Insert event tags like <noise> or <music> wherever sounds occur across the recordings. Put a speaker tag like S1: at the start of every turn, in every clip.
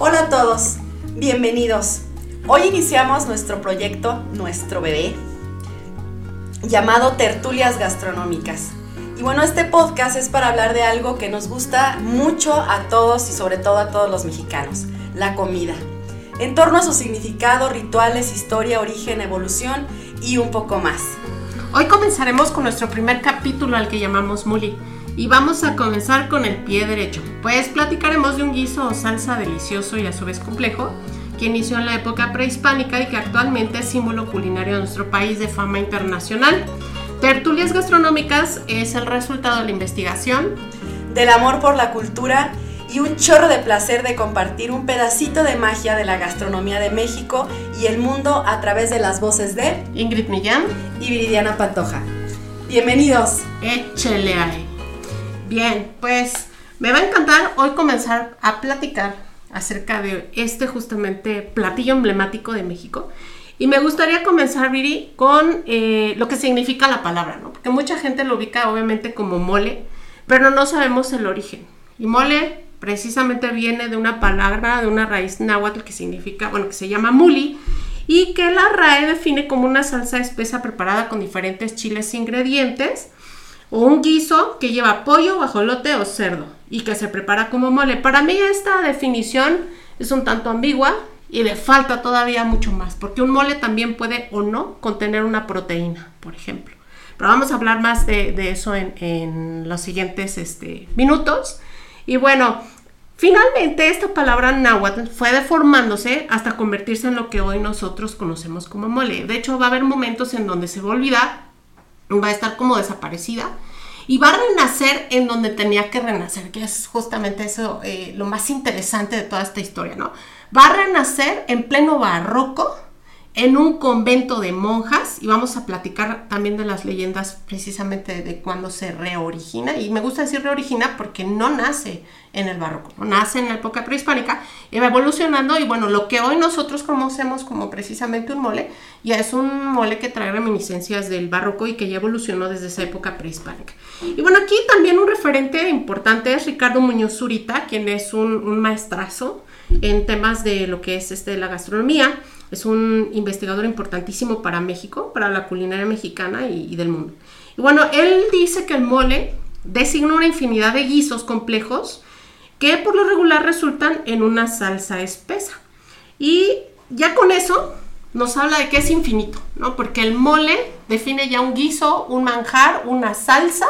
S1: Hola a todos, bienvenidos. Hoy iniciamos nuestro proyecto, nuestro bebé, llamado Tertulias Gastronómicas. Y bueno, este podcast es para hablar de algo que nos gusta mucho a todos y sobre todo a todos los mexicanos, la comida. En torno a su significado, rituales, historia, origen, evolución y un poco más.
S2: Hoy comenzaremos con nuestro primer capítulo al que llamamos Muli y vamos a comenzar con el pie derecho, pues platicaremos de un guiso o salsa delicioso y a su vez complejo, que inició en la época prehispánica y que actualmente es símbolo culinario de nuestro país de fama internacional. Tertulias gastronómicas es el resultado de la investigación,
S1: del amor por la cultura y un chorro de placer de compartir un pedacito de magia de la gastronomía de México y el mundo a través de las voces de
S2: Ingrid Millán
S1: y Viridiana Pantoja. Bienvenidos.
S2: Échele ahí. Bien, pues me va a encantar hoy comenzar a platicar acerca de este justamente platillo emblemático de México. Y me gustaría comenzar, Viri, con eh, lo que significa la palabra, ¿no? Porque mucha gente lo ubica obviamente como mole, pero no sabemos el origen. Y mole precisamente viene de una palabra, de una raíz náhuatl que significa, bueno, que se llama muli, y que la RAE define como una salsa espesa preparada con diferentes chiles e ingredientes o un guiso que lleva pollo, guajolote o cerdo y que se prepara como mole. Para mí esta definición es un tanto ambigua y le falta todavía mucho más, porque un mole también puede o no contener una proteína, por ejemplo. Pero vamos a hablar más de, eso en, los siguientes este, minutos. Y bueno, finalmente esta palabra náhuatl fue deformándose hasta convertirse en lo que hoy nosotros conocemos como mole. De hecho, va a haber momentos en donde se va a olvidar va a estar como desaparecida y va a renacer en donde tenía que renacer, que es justamente eso eh, lo más interesante de toda esta historia, ¿no? Va a renacer en pleno barroco, en un convento de monjas, y vamos a platicar también de las leyendas precisamente de cuando se reorigina, y me gusta decir reorigina porque no nace en el barroco, nace en la época prehispánica y va evolucionando y bueno, lo que hoy nosotros conocemos como precisamente un mole, ya es un mole que trae reminiscencias del barroco y que ya evolucionó desde esa época prehispánica. Y bueno, aquí también un referente importante es Ricardo Muñoz Zurita, quien es un, maestrazo en temas de lo que es este, la gastronomía, es un investigador importantísimo para México, para la culinaria mexicana y, del mundo. Y bueno, él dice que el mole designa una infinidad de guisos complejos que por lo regular resultan en una salsa espesa. Y ya con eso nos habla de que es infinito, ¿no? Porque el mole define ya un guiso, un manjar, una salsa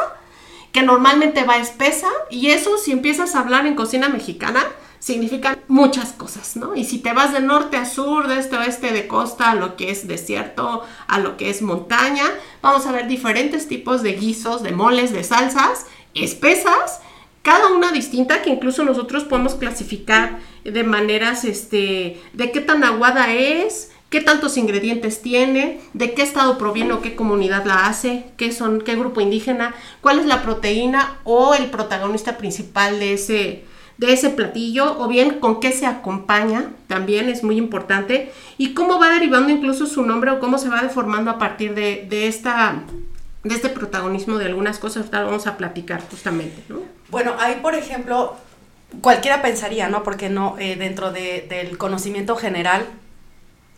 S2: que normalmente va espesa y eso si empiezas a hablar en cocina mexicana significan muchas cosas, ¿no? Y si te vas de norte a sur, de este a oeste, de costa, a lo que es desierto, a lo que es montaña, vamos a ver diferentes tipos de guisos, de moles, de salsas espesas cada una distinta que incluso nosotros podemos clasificar de maneras, este, de qué tan aguada es, qué tantos ingredientes tiene, de qué estado proviene o qué comunidad la hace, qué son, qué grupo indígena, cuál es la proteína o el protagonista principal de ese, de ese platillo, o bien con qué se acompaña, también es muy importante, y cómo va derivando incluso su nombre o cómo se va deformando a partir de, de esta de este protagonismo de algunas cosas, ahorita vamos a platicar justamente, ¿no?
S1: Bueno, ahí por ejemplo, cualquiera pensaría, ¿no? Porque no, eh, dentro del conocimiento general,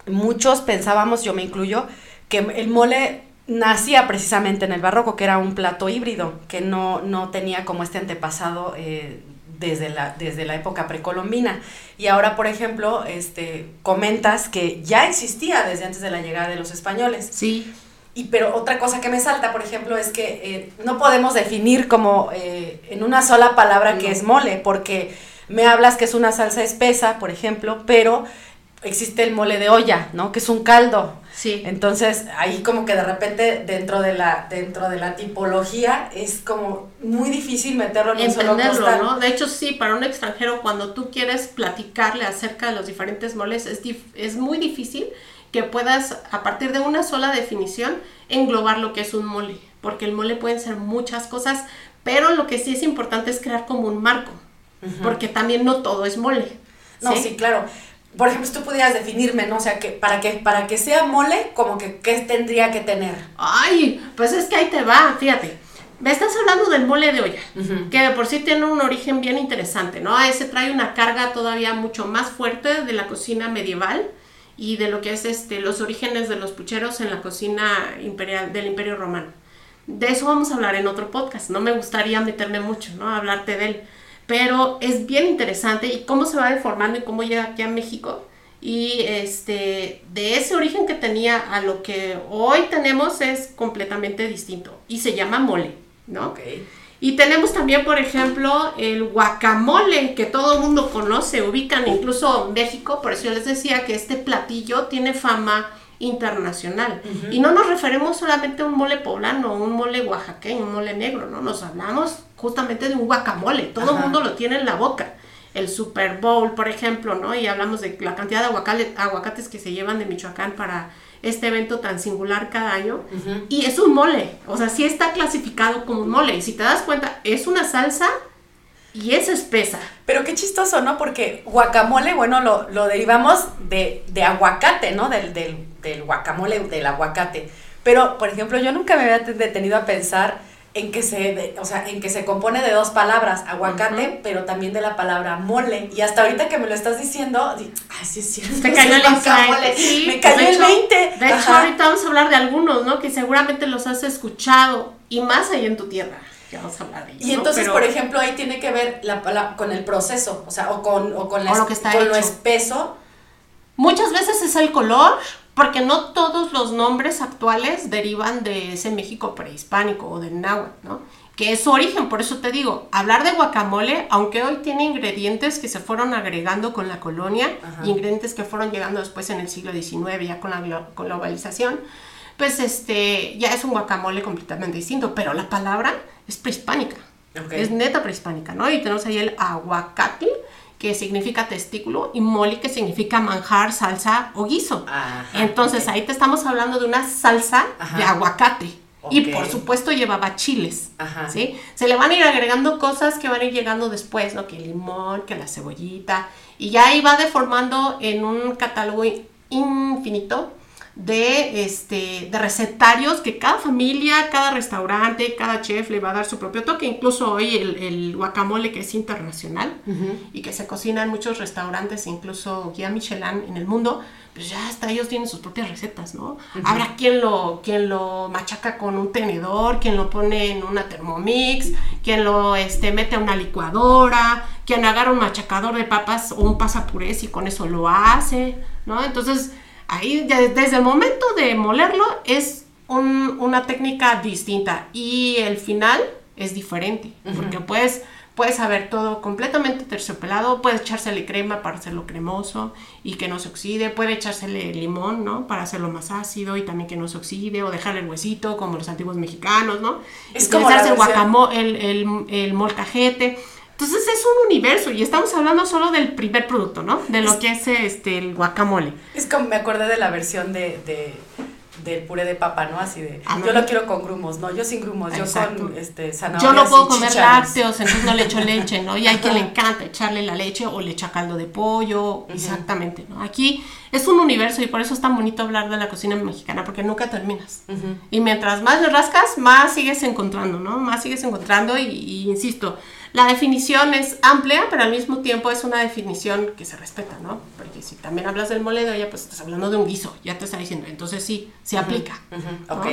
S1: muchos pensábamos, yo me incluyo, que el mole nacía precisamente en el barroco, que era un plato híbrido, que no, no tenía como este antepasado eh, desde, la, desde la época precolombina. Y ahora, por ejemplo, este, comentas que ya existía desde antes de la llegada de los españoles.
S2: Sí.
S1: Y pero otra cosa que me salta, por ejemplo, es que eh, no podemos definir como eh, en una sola palabra que es mole, porque me hablas que es una salsa espesa, por ejemplo, pero existe el mole de olla, ¿no? Que es un caldo.
S2: Sí.
S1: Entonces, ahí como que de repente dentro de la, dentro de la tipología es como muy difícil meterlo en un solo costal.
S2: ¿no? De hecho, sí, para un extranjero, cuando tú quieres platicarle acerca de los diferentes moles, es, dif- es muy difícil que puedas, a partir de una sola definición, englobar lo que es un mole. Porque el mole pueden ser muchas cosas, pero lo que sí es importante es crear como un marco. Porque también no todo es mole.
S1: No, sí, claro. Por ejemplo, si tú pudieras definirme, ¿no? O sea, que para que, para que sea mole, como que, ¿qué tendría que tener?
S2: Ay, pues es que ahí te va, fíjate. Me estás hablando del mole de olla, que de por sí tiene un origen bien interesante, ¿no? Ese trae una carga todavía mucho más fuerte de la cocina medieval y de lo que es este los orígenes de los pucheros en la cocina imperial del Imperio Romano. De eso vamos a hablar en otro podcast. No me gustaría meterme mucho, ¿no? Hablarte de él. Pero es bien interesante y cómo se va deformando y cómo llega aquí a México. Y este, de ese origen que tenía a lo que hoy tenemos es completamente distinto. Y se llama mole, ¿no?
S1: Ok.
S2: Y tenemos también, por ejemplo, el guacamole, que todo el mundo conoce, ubican incluso en México, por eso yo les decía que este platillo tiene fama internacional. Y no nos referimos solamente a un mole poblano, un mole oaxaqueño, un mole negro, ¿no? Nos hablamos justamente de un guacamole, todo el mundo lo tiene en la boca. El Super Bowl, por ejemplo, ¿no? Y hablamos de la cantidad de aguacate- aguacates que se llevan de Michoacán para este evento tan singular cada año. Y es un mole, o sea, sí está clasificado como un mole. Y si te das cuenta, es una salsa y es espesa.
S1: Pero qué chistoso, ¿no? Porque guacamole, bueno, lo, lo derivamos de, de aguacate, ¿no? Del, del, del guacamole, del aguacate. Pero, por ejemplo, yo nunca me había detenido a pensar en que se, o sea, en que se compone de dos palabras, aguacate,
S2: Ujú.
S1: pero también de la palabra mole. Y hasta ahorita que me lo estás diciendo, di- ay, sí es cierto.
S2: Te cayó el insight. Sí,
S1: me
S2: pues,
S1: cayó el
S2: hecho-
S1: 20.
S2: De hecho,
S1: Ajá.
S2: ahorita vamos a hablar de algunos, ¿no? Que seguramente los has escuchado y más ahí en tu tierra. Que vamos a hablar de ellos,
S1: Y
S2: ¿no?
S1: entonces,
S2: Pero-
S1: por ejemplo, ahí tiene que ver la, la- con el proceso, o sea, o con, o con, la
S2: O lo
S1: es-
S2: que está
S1: con lo espeso.
S2: Muchas veces es el color, porque no todos los nombres actuales derivan de ese México prehispánico o del náhuatl, ¿no? Que es su origen, por eso te digo, hablar de guacamole, aunque hoy tiene ingredientes que se fueron agregando con la colonia,
S1: Ajá.
S2: ingredientes que fueron llegando después en el siglo XIX, ya con la con globalización, pues este, ya es un guacamole completamente distinto, pero la palabra es prehispánica.
S1: Ok.
S2: Es neta prehispánica, ¿no? Y tenemos ahí el aguacate, que significa testículo, y mole, que significa manjar, salsa o guiso.
S1: Ajá,
S2: Entonces ahí te estamos hablando de una salsa
S1: Ajá.
S2: de aguacate. Y por supuesto llevaba chiles.
S1: Ajá.
S2: ¿sí? Se le van a ir agregando cosas que van a ir llegando después, ¿no? Que el limón, que la cebollita. Y ya ahí va deformando en un catálogo infinito de, este, de recetarios que cada familia, cada restaurante, cada chef le va a dar su propio toque. Incluso hoy el, el guacamole que es internacional y que se cocina en muchos restaurantes, incluso guía Michelin en el mundo, pues ya hasta ellos tienen sus propias recetas, ¿no? Habrá quien lo, quien lo machaca con un tenedor, quien lo pone en una Thermomix, quien lo este, mete a una licuadora, quien agarra un machacador de papas o un pasapurés y con eso lo hace, ¿no? Entonces, ahí ya desde el momento de molerlo es un- una técnica distinta y el final es diferente, porque puedes, puedes saber todo completamente terciopelado, puedes echársele crema para hacerlo cremoso y que no se oxide, puede echársele limón, ¿no? Para hacerlo más ácido y también que no se oxide, o dejarle el huesito como los antiguos mexicanos, ¿no?
S1: Es como
S2: Utilizarse el
S1: versión-
S2: guacamo- el, el, el molcajete. Entonces es un universo y estamos hablando solo del primer producto, ¿no? De lo que es este el guacamole.
S1: Es como me acordé de la versión de, de del puré de papa, ¿no? Así de,
S2: Ah, no.
S1: yo lo quiero con grumos, no, yo sin grumos, yo con este
S2: Yo
S1: zanahorias
S2: no puedo comer
S1: chícharos.
S2: lácteos, entonces no le echo <laughs> leche, ¿no? Y hay quien le encanta echarle la leche o le echa caldo de pollo, exactamente, ¿no? Aquí es un universo y por eso es tan bonito hablar de la cocina mexicana, porque nunca terminas.
S1: Ujú.
S2: Y mientras más le rascas, más sigues encontrando, ¿no? Más sigues encontrando y, y insisto, la definición es amplia, pero al mismo tiempo es una definición que se respeta, ¿no? Porque si también hablas del mole de olla, pues estás hablando de un guiso, ya te está diciendo, entonces sí, se aplica.
S1: Ujú,
S2: ¿no?
S1: ok.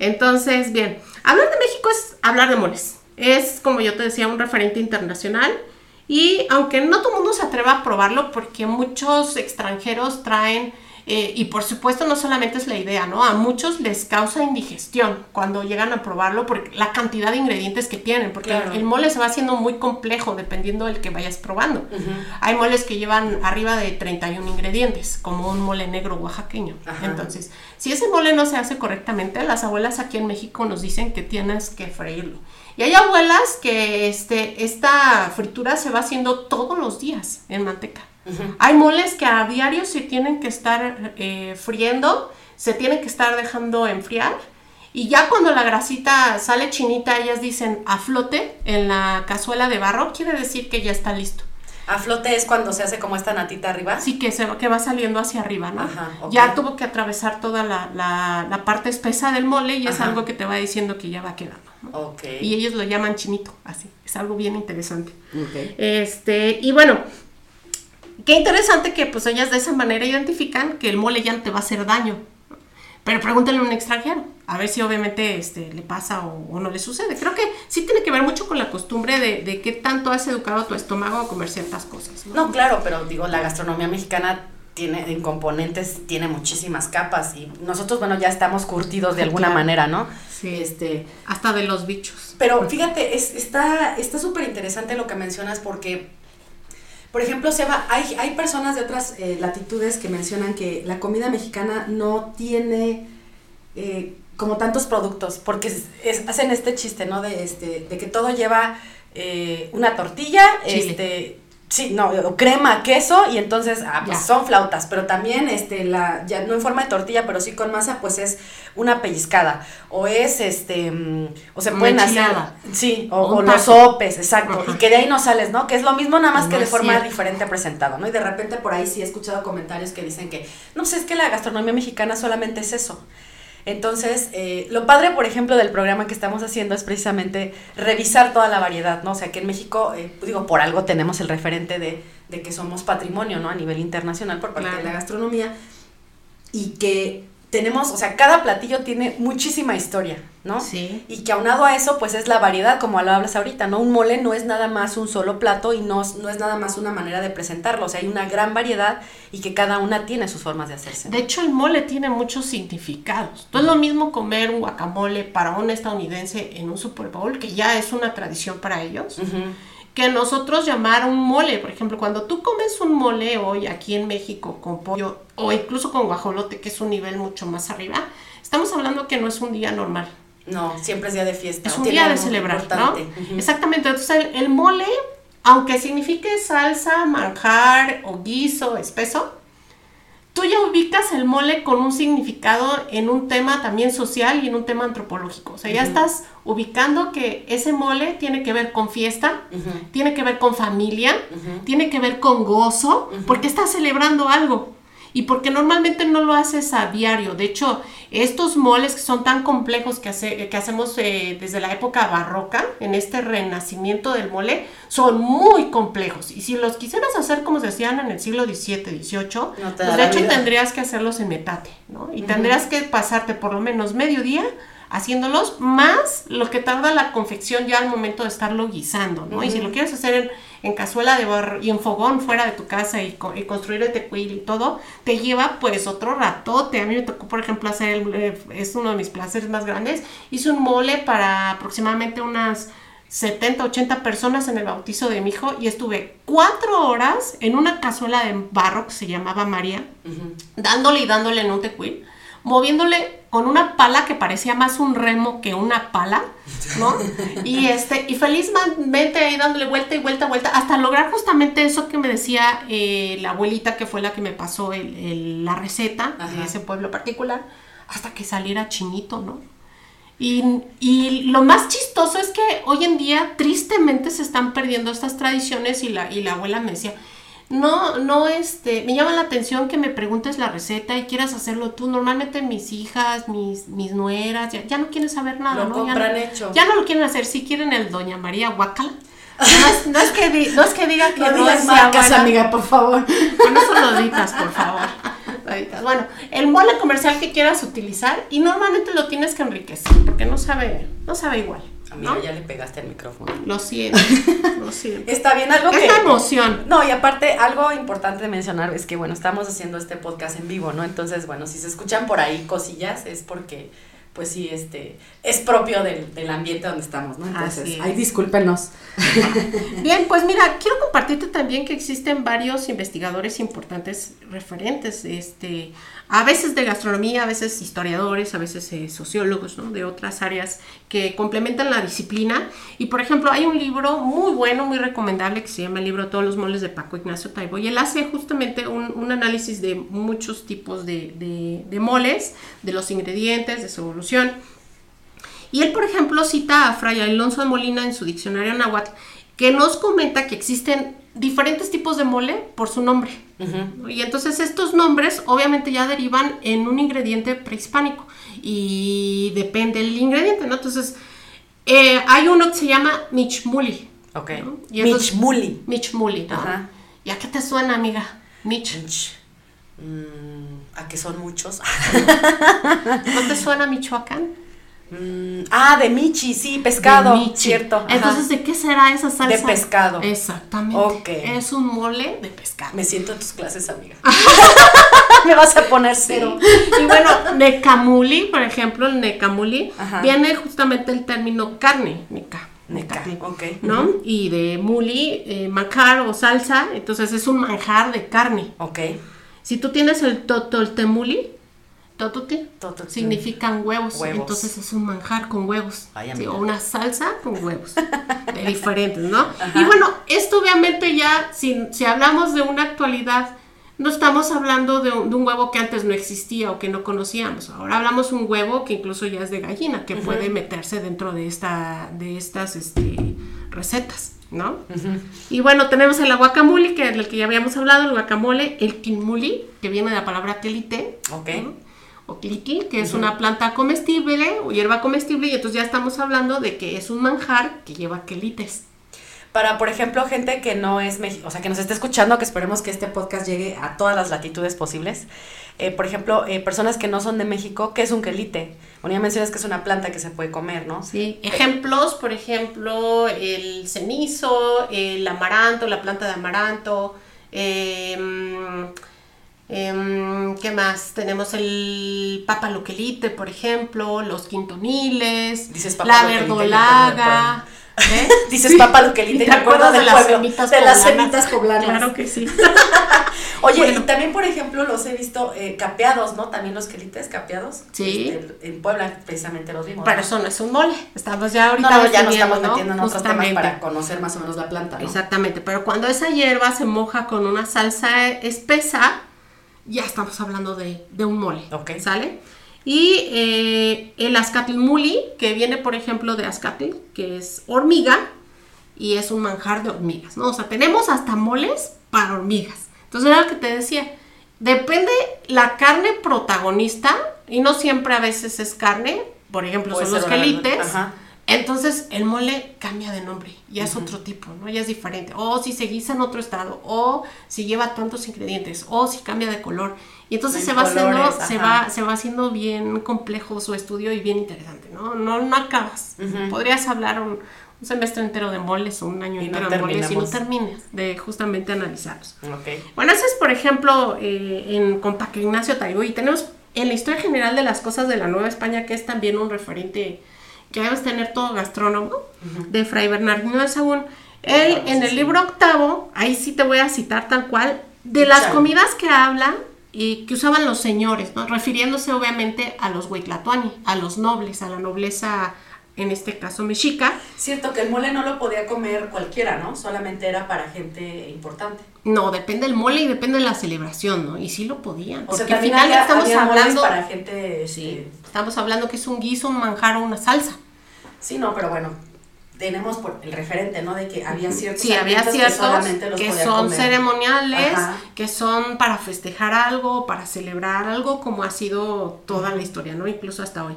S2: Entonces, bien, hablar de México es hablar de moles. Es, como yo te decía, un referente internacional. Y aunque no todo el mundo se atreva a probarlo, porque muchos extranjeros traen Eh, y por supuesto no solamente es la idea, ¿no? A muchos les causa indigestión cuando llegan a probarlo por la cantidad de ingredientes que tienen, porque el mole se va haciendo muy complejo dependiendo del que vayas probando. Hay moles que llevan arriba de 31 ingredientes, como un mole negro oaxaqueño. Entonces, si ese mole no se hace correctamente, las abuelas aquí en México nos dicen que tienes que freírlo. Y hay abuelas que este, esta fritura se va haciendo todos los días en manteca. Hay moles que a diario se tienen que estar eh, friendo, se tienen que estar dejando enfriar. Y ya cuando la grasita sale chinita, ellas dicen a flote en la cazuela de barro, quiere decir que ya está listo.
S1: A flote es cuando se hace como esta natita arriba.
S2: Sí, que, se, que va saliendo hacia arriba, ¿no? Ya tuvo que atravesar toda la, parte espesa del mole y es algo que te va diciendo que ya va quedando. Y ellos lo llaman chinito, así. Es algo bien interesante. Este, y bueno, Qué interesante que pues ellas de esa manera identifican que el mole ya no te va a hacer daño. Pero pregúntale a un extranjero, a ver si obviamente este, le pasa o, no le sucede. Creo que sí tiene que ver mucho con la costumbre de, de qué tanto has educado a tu estómago a comer ciertas cosas.
S1: ¿no? claro, pero digo, la gastronomía mexicana tiene en componentes tiene muchísimas capas y nosotros bueno ya estamos curtidos de alguna manera no
S2: sí este hasta de los bichos
S1: pero fíjate es, está está súper interesante lo que mencionas porque por ejemplo, Seba, hay, hay personas de otras eh, latitudes que mencionan que la comida mexicana no tiene eh, como tantos productos, porque hacen este chiste, ¿no? De, este, de que todo lleva eh, una tortilla, este, Sí, no, o crema, queso y entonces ah, pues son flautas, pero también este la ya no en forma de tortilla, pero sí con masa, pues es una pellizcada o es este mm, o se pueden hacer sí, o, los sopes, exacto, y que de ahí no sales, ¿no? Que es lo mismo nada más que de forma diferente presentado, ¿no? Y de repente por ahí sí he escuchado comentarios que dicen que no sé, es que la gastronomía mexicana solamente es eso. Entonces, eh, lo padre, por ejemplo, del programa que estamos haciendo es precisamente revisar toda la variedad, ¿no? O sea, que en México, eh, digo, por algo tenemos el referente de, de, que somos patrimonio, ¿no? A nivel internacional por parte de la gastronomía y que tenemos, o sea, cada platillo tiene muchísima historia, ¿no?
S2: Sí.
S1: Y que aunado a eso, pues es la variedad, como lo hablas ahorita, ¿no? Un mole no es nada más un solo plato y no, no es nada más una manera de presentarlo, o sea, hay una gran variedad y que cada una tiene sus formas de hacerse.
S2: De hecho, el mole tiene muchos significados. No es lo mismo comer un guacamole para un estadounidense en un Super Bowl, que ya es una tradición para ellos que nosotros llamar un mole. Por ejemplo, cuando tú comes un mole hoy aquí en México con pollo o incluso con guajolote, que es un nivel mucho más arriba, estamos hablando que no es un día normal.
S1: No, siempre es día de fiesta.
S2: Es un día de celebrar, ¿no? Exactamente. Entonces, el, mole, aunque signifique salsa, manjar o guiso espeso, tú ya ubicas el mole con un significado en un tema también social y en un tema antropológico. O sea, ya estás ubicando que ese mole tiene que ver con fiesta, tiene que ver con familia, tiene que ver con gozo, porque estás celebrando algo y porque normalmente no lo haces a diario. De hecho, estos moles que son tan complejos que, hace, que hacemos eh, desde la época barroca, en este renacimiento del mole, son muy complejos. Y si los quisieras hacer como se hacían en el siglo XVII, XVIII, pues de hecho tendrías que hacerlos en metate, ¿no? Y tendrías que pasarte por lo menos medio día haciéndolos, más lo que tarda la confección ya al momento de estarlo guisando, ¿no? Y si lo quieres hacer en en cazuela de barro y en fogón fuera de tu casa y, construir el tecuil y todo, te lleva pues otro ratote. A mí me tocó, por ejemplo, hacer, el, eh, es uno de mis placeres más grandes, hice un mole para aproximadamente unas 70, 80 personas en el bautizo de mi hijo y estuve cuatro horas en una cazuela de barro que se llamaba María, dándole y dándole en un tecuil moviéndole con una pala que parecía más un remo que una pala, ¿no? Y este, y felizmente ahí dándole vuelta y vuelta, vuelta, hasta lograr justamente eso que me decía eh, la abuelita que fue la que me pasó la receta de ese pueblo particular, hasta que saliera chinito, ¿no? Y, y, lo más chistoso es que hoy en día tristemente se están perdiendo estas tradiciones y la, y la abuela me decía, no, no, este, me llama la atención que me preguntes la receta y quieras hacerlo tú. Normalmente mis hijas, mis, mis nueras, ya, no quieren saber nada,
S1: ¿no?
S2: Ya no,
S1: hecho.
S2: ya no lo quieren hacer, si quieren el Doña María Guacala. <laughs> No es, que, no es que diga que no,
S1: no es marcas, amiga, por favor.
S2: Bueno, son por favor. Bueno, el mole comercial que quieras utilizar y normalmente lo tienes que enriquecer porque no sabe, no sabe igual.
S1: Amiga,
S2: ¿no?
S1: ya le pegaste al micrófono.
S2: Lo siento, <laughs> lo siento.
S1: Está bien, algo
S2: Es
S1: que...
S2: la emoción.
S1: No, y aparte, algo importante de mencionar es que, bueno, estamos haciendo este podcast en vivo, ¿no? Entonces, bueno, si se escuchan por ahí cosillas, es porque, pues sí, este, es propio del, del ambiente donde estamos, ¿no? Entonces,
S2: Así es.
S1: ay, discúlpenos. <laughs>
S2: Bien, pues mira, quiero compartirte también que existen varios investigadores importantes referentes, este, a veces de gastronomía, a veces historiadores, a veces eh, sociólogos, ¿no? De otras áreas que complementan la disciplina. Y por ejemplo, hay un libro muy bueno, muy recomendable que se llama el libro Todos los moles de Paco Ignacio Taibo. Y él hace justamente un, un análisis de muchos tipos de, de- moles, de los ingredientes, de su evolución. Y él, por ejemplo, cita a Fray Alonso de Molina en su diccionario náhuatl, que nos comenta que existen diferentes tipos de mole por su nombre. Y entonces estos nombres obviamente ya derivan en un ingrediente prehispánico. Y depende del ingrediente, ¿no? Entonces, eh, hay uno que se llama michmuli.
S1: Ok.
S2: ¿no? Y entonces-
S1: Michmuli.
S2: Michmuli, ¿no?
S1: Ajá.
S2: ¿Y a qué te suena, amiga? Mich.
S1: Mich. Mm, ¿A que son muchos? <laughs>
S2: ¿No te suena Michoacán?
S1: Mm, ah, de Michi, sí, pescado.
S2: De michi.
S1: Cierto. ajá.
S2: Entonces, ¿de qué será esa salsa?
S1: De pescado.
S2: Exactamente.
S1: Ok.
S2: Es un mole de pescado.
S1: Me siento en tus clases, amiga. <laughs> Me vas a poner cero.
S2: Y bueno, necamuli, por ejemplo, el necamuli,
S1: Ajá.
S2: viene justamente el término carne, neca.
S1: Neca, ok.
S2: ¿No? Y de muli, eh, manjar o salsa, entonces es un manjar de carne.
S1: Ok.
S2: Si tú tienes el totoltemuli, totote,
S1: Totoltemuli.
S2: significan huevos,
S1: Huevos.
S2: entonces es un manjar con huevos.
S1: Ay,
S2: Sí, o una salsa con huevos, <laughs> de diferentes, ¿no? Y bueno, esto obviamente ya, si, si hablamos de una actualidad, no estamos hablando de un, de un huevo que antes no existía o que no conocíamos. Ahora hablamos un huevo que incluso ya es de gallina, que puede meterse dentro de, esta, de estas este, recetas, ¿no? Y bueno, tenemos el guacamole, que del que ya habíamos hablado, el guacamole, el quinmuli, que viene de la palabra quelite,
S1: Ok.
S2: ¿no? O cliqui, que es una planta comestible o hierba comestible, y entonces ya estamos hablando de que es un manjar que lleva quelites.
S1: Para, por ejemplo, gente que no es México, o sea, que nos esté escuchando, que esperemos que este podcast llegue a todas las latitudes posibles. Eh, por ejemplo, eh, personas que no son de México, ¿qué es un quelite? Bueno, ya mencionas que es una planta que se puede comer, ¿no?
S2: Sí. Ejemplos, por ejemplo, el cenizo, el amaranto, la planta de amaranto, em, em, ¿qué más? Tenemos el papaloquelite, por ejemplo, los quintoniles,
S1: Dices
S2: la
S1: papaloquelite,
S2: verdolaga. ¿eh? <laughs>
S1: Dices papaloquelite,
S2: ¿Y
S1: y me acuerdo del
S2: las
S1: pueblo,
S2: semitas
S1: de las semitas poblanas.
S2: Claro que sí. <laughs>
S1: Oye,
S2: Bueno.
S1: y también, por ejemplo, los he visto eh, capeados, ¿no? También los quelites capeados.
S2: Sí.
S1: Este, en Puebla, precisamente los vimos.
S2: Pero
S1: ¿no?
S2: eso no es un mole. Estamos ya ahorita
S1: No, no, ya nos estamos
S2: ¿no?
S1: metiendo en otros temas para conocer más o menos la planta, ¿no?
S2: Exactamente, pero cuando esa hierba se moja con una salsa espesa, ya estamos hablando de, de un mole.
S1: Ok.
S2: ¿Sale? Y eh, el azcatlmuli, que viene, por ejemplo, de azcatl, que es hormiga, y es un manjar de hormigas, ¿no? O sea, tenemos hasta moles para hormigas. Entonces, era lo que te decía. Depende la carne protagonista, y no siempre a veces es carne, por ejemplo,
S1: Puede
S2: son los.
S1: Ajá.
S2: Entonces el mole cambia de nombre, ya es otro tipo, ¿no? Ya es diferente. O si se guisa en otro estado, o si lleva tantos ingredientes, o si cambia de color. Y entonces
S1: En
S2: se va haciendo,
S1: colores,
S2: se
S1: ajá.
S2: va, se va haciendo bien complejo su estudio y bien interesante, ¿no? No, no acabas. Podrías hablar un, un semestre entero de moles o un año
S1: Y no
S2: entero de moles y no termines de justamente analizarlos. Bueno, ese es, por ejemplo, eh, en, con Paco Ignacio Taibo. Y tenemos en la historia general de las cosas de la Nueva España, que es también un referente que debes tener todo gastrónomo, de Fray Bernardino de Sagún. Él,
S1: Claro,
S2: en
S1: sí,
S2: el
S1: sí.
S2: libro octavo, ahí sí te voy a citar tal cual, de las comidas que habla y que usaban los señores, ¿no? refiriéndose obviamente a los huitlatuani, a los nobles, a la nobleza, en este caso mexica.
S1: Cierto que el mole no lo podía comer cualquiera, ¿no? Solamente era para gente importante.
S2: No, depende del mole y depende de la celebración, ¿no? Y sí lo podían.
S1: O sea,
S2: Porque al final
S1: había,
S2: estamos
S1: había
S2: hablando.
S1: para gente...
S2: Sí,
S1: este,
S2: estamos hablando que es un guiso, un manjar o una salsa.
S1: Sí, no, pero bueno, tenemos por el referente, ¿no? De que había ciertos
S2: Sí, había
S1: alimentos
S2: ciertos
S1: que solamente
S2: que,
S1: los podía
S2: son
S1: comer.
S2: ceremoniales,
S1: Ajá.
S2: que son para festejar algo, para celebrar algo, como ha sido toda la historia, ¿no? Incluso hasta hoy.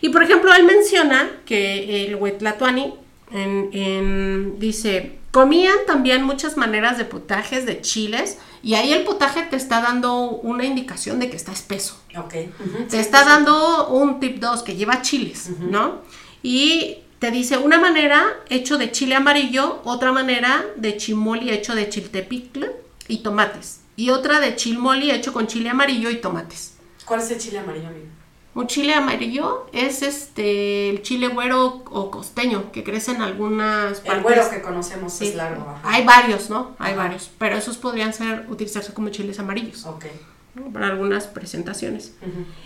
S2: Y por ejemplo, él menciona que el Huetlatuani en, en- dice, comían también muchas maneras de potajes de chiles, y ahí el potaje te está dando una indicación de que está espeso.
S1: Ok. ujú,
S2: Te está dando un tip 2 que lleva chiles, ¿no? Y te dice una manera hecho de chile amarillo, otra manera de chimoli hecho de chiltepicle y tomates. Y otra de chilmoli hecho con chile amarillo y tomates.
S1: ¿Cuál es el chile amarillo, amigo?
S2: Un chile amarillo es este el chile güero o costeño que crece en algunas partes.
S1: El güero que conocemos
S2: Sí.
S1: es largo. ajá.
S2: Hay varios, ¿no? Hay
S1: Ajá.
S2: varios, pero esos podrían ser utilizarse como chiles amarillos
S1: Ok.
S2: ¿no? para algunas presentaciones.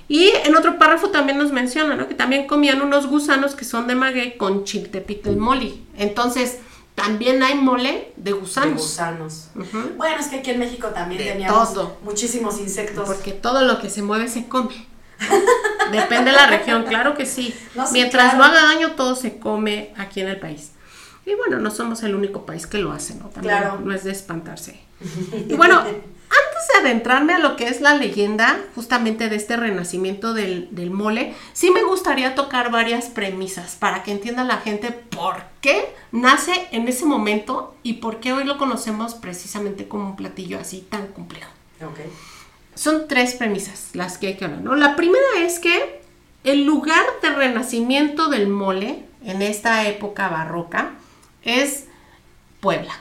S2: Y en otro párrafo también nos menciona, ¿no? Que también comían unos gusanos que son de maguey con chiltepitl moli. Entonces, también hay mole de
S1: De
S2: gusanos.
S1: gusanos.
S2: Ujú.
S1: Bueno, es que aquí en México también
S2: De
S1: teníamos
S2: todo.
S1: muchísimos insectos.
S2: Porque todo lo que se mueve se come. Depende de la región, claro que sí.
S1: No, sí,
S2: Mientras
S1: claro.
S2: no haga daño, todo se come aquí en el país. Y bueno, no somos el único país que lo hace, ¿no? También
S1: Claro.
S2: no es de espantarse. Y bueno, antes de adentrarme a lo que es la leyenda justamente de este renacimiento del, del mole, sí me gustaría tocar varias premisas para que entienda la gente por qué nace en ese momento y por qué hoy lo conocemos precisamente como un platillo así tan complejo.
S1: Ok.
S2: Son tres premisas las que hay que hablar. ¿no? La primera es que el lugar de renacimiento del mole en esta época barroca es Puebla.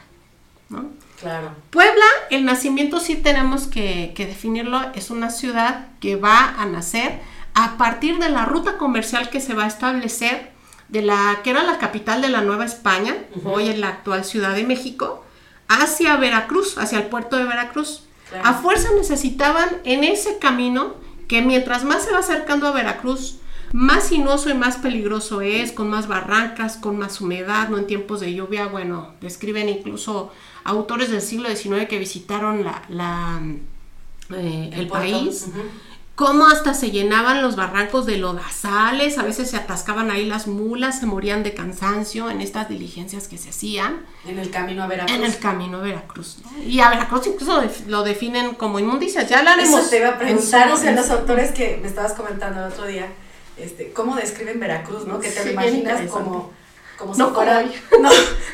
S2: ¿no?
S1: Claro.
S2: Puebla, el nacimiento sí tenemos que, que definirlo, es una ciudad que va a nacer a partir de la ruta comercial que se va a establecer de la que era la capital de la Nueva España, hoy en la actual Ciudad de México, hacia Veracruz, hacia el puerto de Veracruz.
S1: Claro.
S2: A fuerza necesitaban en ese camino que mientras más se va acercando a Veracruz, más sinuoso y más peligroso es, con más barrancas, con más humedad, no en tiempos de lluvia. Bueno, describen incluso autores del siglo XIX que visitaron la, la, eh, el, país. Cómo hasta se llenaban los barrancos de lodazales, a veces se atascaban ahí las mulas, se morían de cansancio en estas diligencias que se hacían
S1: En el camino a Veracruz.
S2: en el camino a Veracruz. ¿no? Y a Veracruz incluso lo definen como inmundicias. Ya hablaremos.
S1: Eso te iba a preguntar, o sea, los autores que me estabas comentando el otro día, este, ¿cómo describen Veracruz, no? Que te
S2: Sí,
S1: lo imaginas como, como
S2: No
S1: si fuera...
S2: como <laughs>
S1: No,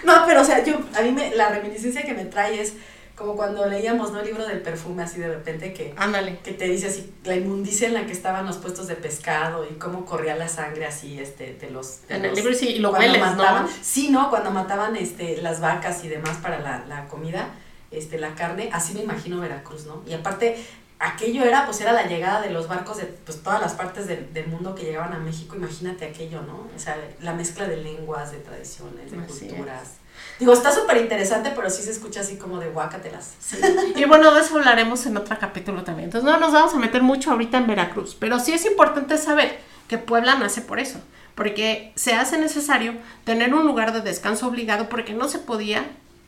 S1: no, pero o sea, yo, a mí me, la reminiscencia que me trae es como cuando leíamos, ¿no? El libro del perfume, así de repente que,
S2: Ándale.
S1: que te dice así, la inmundicia en la que estaban los puestos de pescado y cómo corría la sangre así, este, de los... de
S2: En el libro sí, y lo
S1: cuando
S2: hueles,
S1: mataban,
S2: ¿no?
S1: Sí, ¿no? Cuando mataban este, las vacas y demás para la, la comida, este, la carne, así me imagino Veracruz, ¿no? Y aparte, aquello era, pues era la llegada de los barcos de pues, todas las partes del, del mundo que llegaban a México, imagínate aquello, ¿no? O sea, la mezcla de lenguas, de tradiciones, de
S2: Así
S1: culturas. Digo, está súper interesante, pero sí se escucha así como de guácatelas.
S2: Sí. Y bueno, de eso hablaremos en otro capítulo también. Entonces no nos vamos a meter mucho ahorita en Veracruz, pero sí es importante saber que Puebla nace por eso, porque se hace necesario tener un lugar de descanso obligado porque no se podía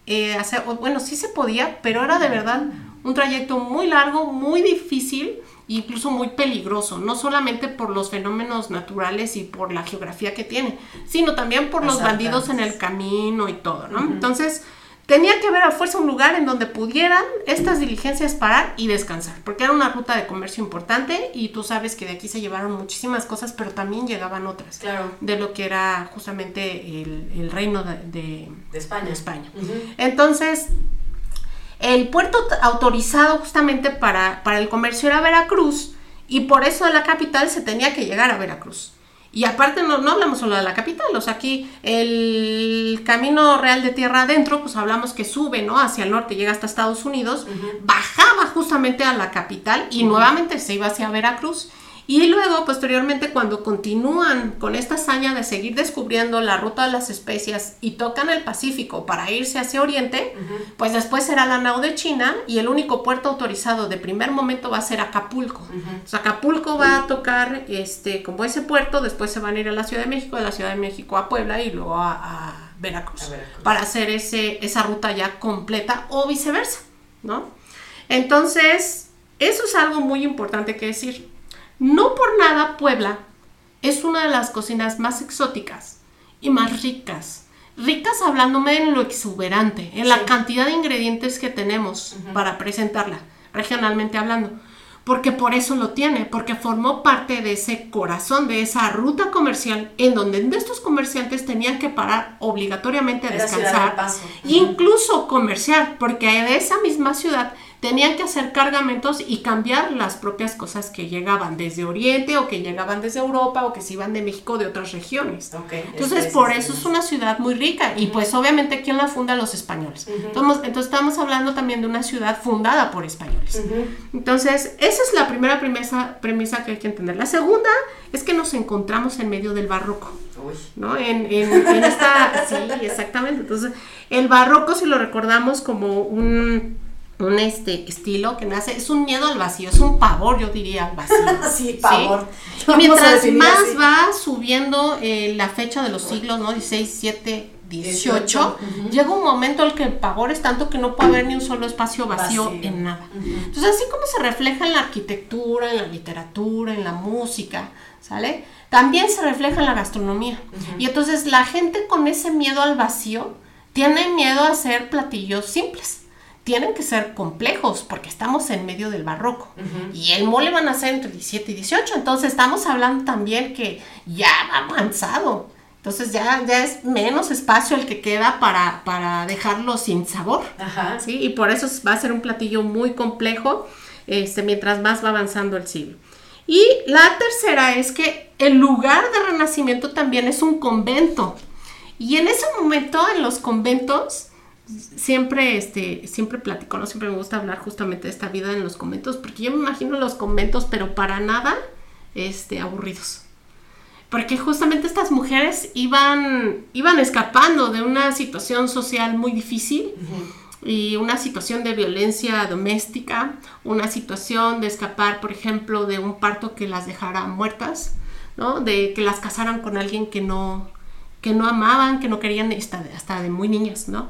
S2: eh, hacer, bueno, sí se podía, pero era de verdad un trayecto muy largo, muy difícil incluso muy peligroso, no solamente por los fenómenos naturales y por la geografía que tiene, sino también por los bandidos en el camino y todo, ¿no? Entonces, tenía que haber a fuerza un lugar en donde pudieran estas diligencias parar y descansar, porque era una ruta de comercio importante y tú sabes que de aquí se llevaron muchísimas cosas, pero también llegaban otras
S1: Claro,
S2: de lo que era justamente el, el reino de, de-
S1: de España.
S2: de España. Entonces, el puerto autorizado justamente para, para el comercio era Veracruz y por eso de la capital se tenía que llegar a Veracruz. Y aparte no, no hablamos solo de la capital, o sea, aquí el camino real de tierra adentro, pues hablamos que sube, ¿no? Hacia el norte, llega hasta Estados Unidos, bajaba justamente a la capital y nuevamente se iba hacia Veracruz. Y luego, posteriormente, cuando continúan con esta hazaña de seguir descubriendo la ruta de las especias y tocan el Pacífico para irse hacia Oriente, pues después será la nao de China y el único puerto autorizado de primer momento va a ser Acapulco. Sea, Acapulco va a tocar este, como ese puerto, después se van a ir a la Ciudad de México, de la Ciudad de México a Puebla y luego a, a Veracruz,
S1: A Veracruz.
S2: para hacer ese, esa ruta ya completa o viceversa, ¿no? Entonces, eso es algo muy importante que decir. No por nada Puebla es una de las cocinas más exóticas y más ricas. Ricas hablándome en lo exuberante, en la cantidad de ingredientes que tenemos para presentarla, regionalmente hablando. porque por eso lo tiene, porque formó parte de ese corazón, de esa ruta comercial, en donde estos comerciantes tenían que parar obligatoriamente a descansar, incluso comerciar, porque de esa misma ciudad tenían que hacer cargamentos y cambiar las propias cosas que llegaban desde Oriente o que llegaban desde Europa o que se iban de México de otras regiones. Entonces, por eso es una ciudad muy rica y pues obviamente ¿quién la funda? Los españoles. entonces, entonces, estamos hablando también de una ciudad fundada por españoles. Entonces, esa es la primera premisa, premisa que hay que entender. La segunda es que nos encontramos en medio del barroco. ¿no? En, en, en esta, <laughs> sí, exactamente. Entonces, el barroco, si lo recordamos como un un este estilo que nace, es un miedo al vacío, es un pavor, yo diría, al vacío. <laughs>
S1: sí, pavor.
S2: Y mientras más va subiendo eh, la fecha de los siglos, ¿no? 16, 7, 18, llega un momento en el que el pavor es tanto que no puede haber ni un solo espacio vacío, en nada. Entonces, así como se refleja en la arquitectura, en la literatura, en la música, ¿sale? También se refleja en la gastronomía. Y entonces la gente con ese miedo al vacío tiene miedo a hacer platillos simples tienen que ser complejos porque estamos en medio del barroco. Y el mole van a ser entre 17 y 18. Entonces estamos hablando también que ya va avanzado. Entonces ya, ya es menos espacio el que queda para, para dejarlo sin sabor. ¿sí? Y por eso va a ser un platillo muy complejo este, mientras más va avanzando el siglo. Y la tercera es que el lugar de renacimiento también es un convento. Y en ese momento, en los conventos, siempre, este, siempre platico, ¿no? Siempre me gusta hablar justamente de esta vida en los conventos, porque yo me imagino los conventos, pero para nada, este, aburridos. Porque justamente estas mujeres iban, iban escapando de una situación social muy difícil y una situación de violencia doméstica, una situación de escapar, por ejemplo, de un parto que las dejara muertas, ¿no? De que las casaran con alguien que no, que no amaban, que no querían, hasta, hasta de muy niñas, ¿no?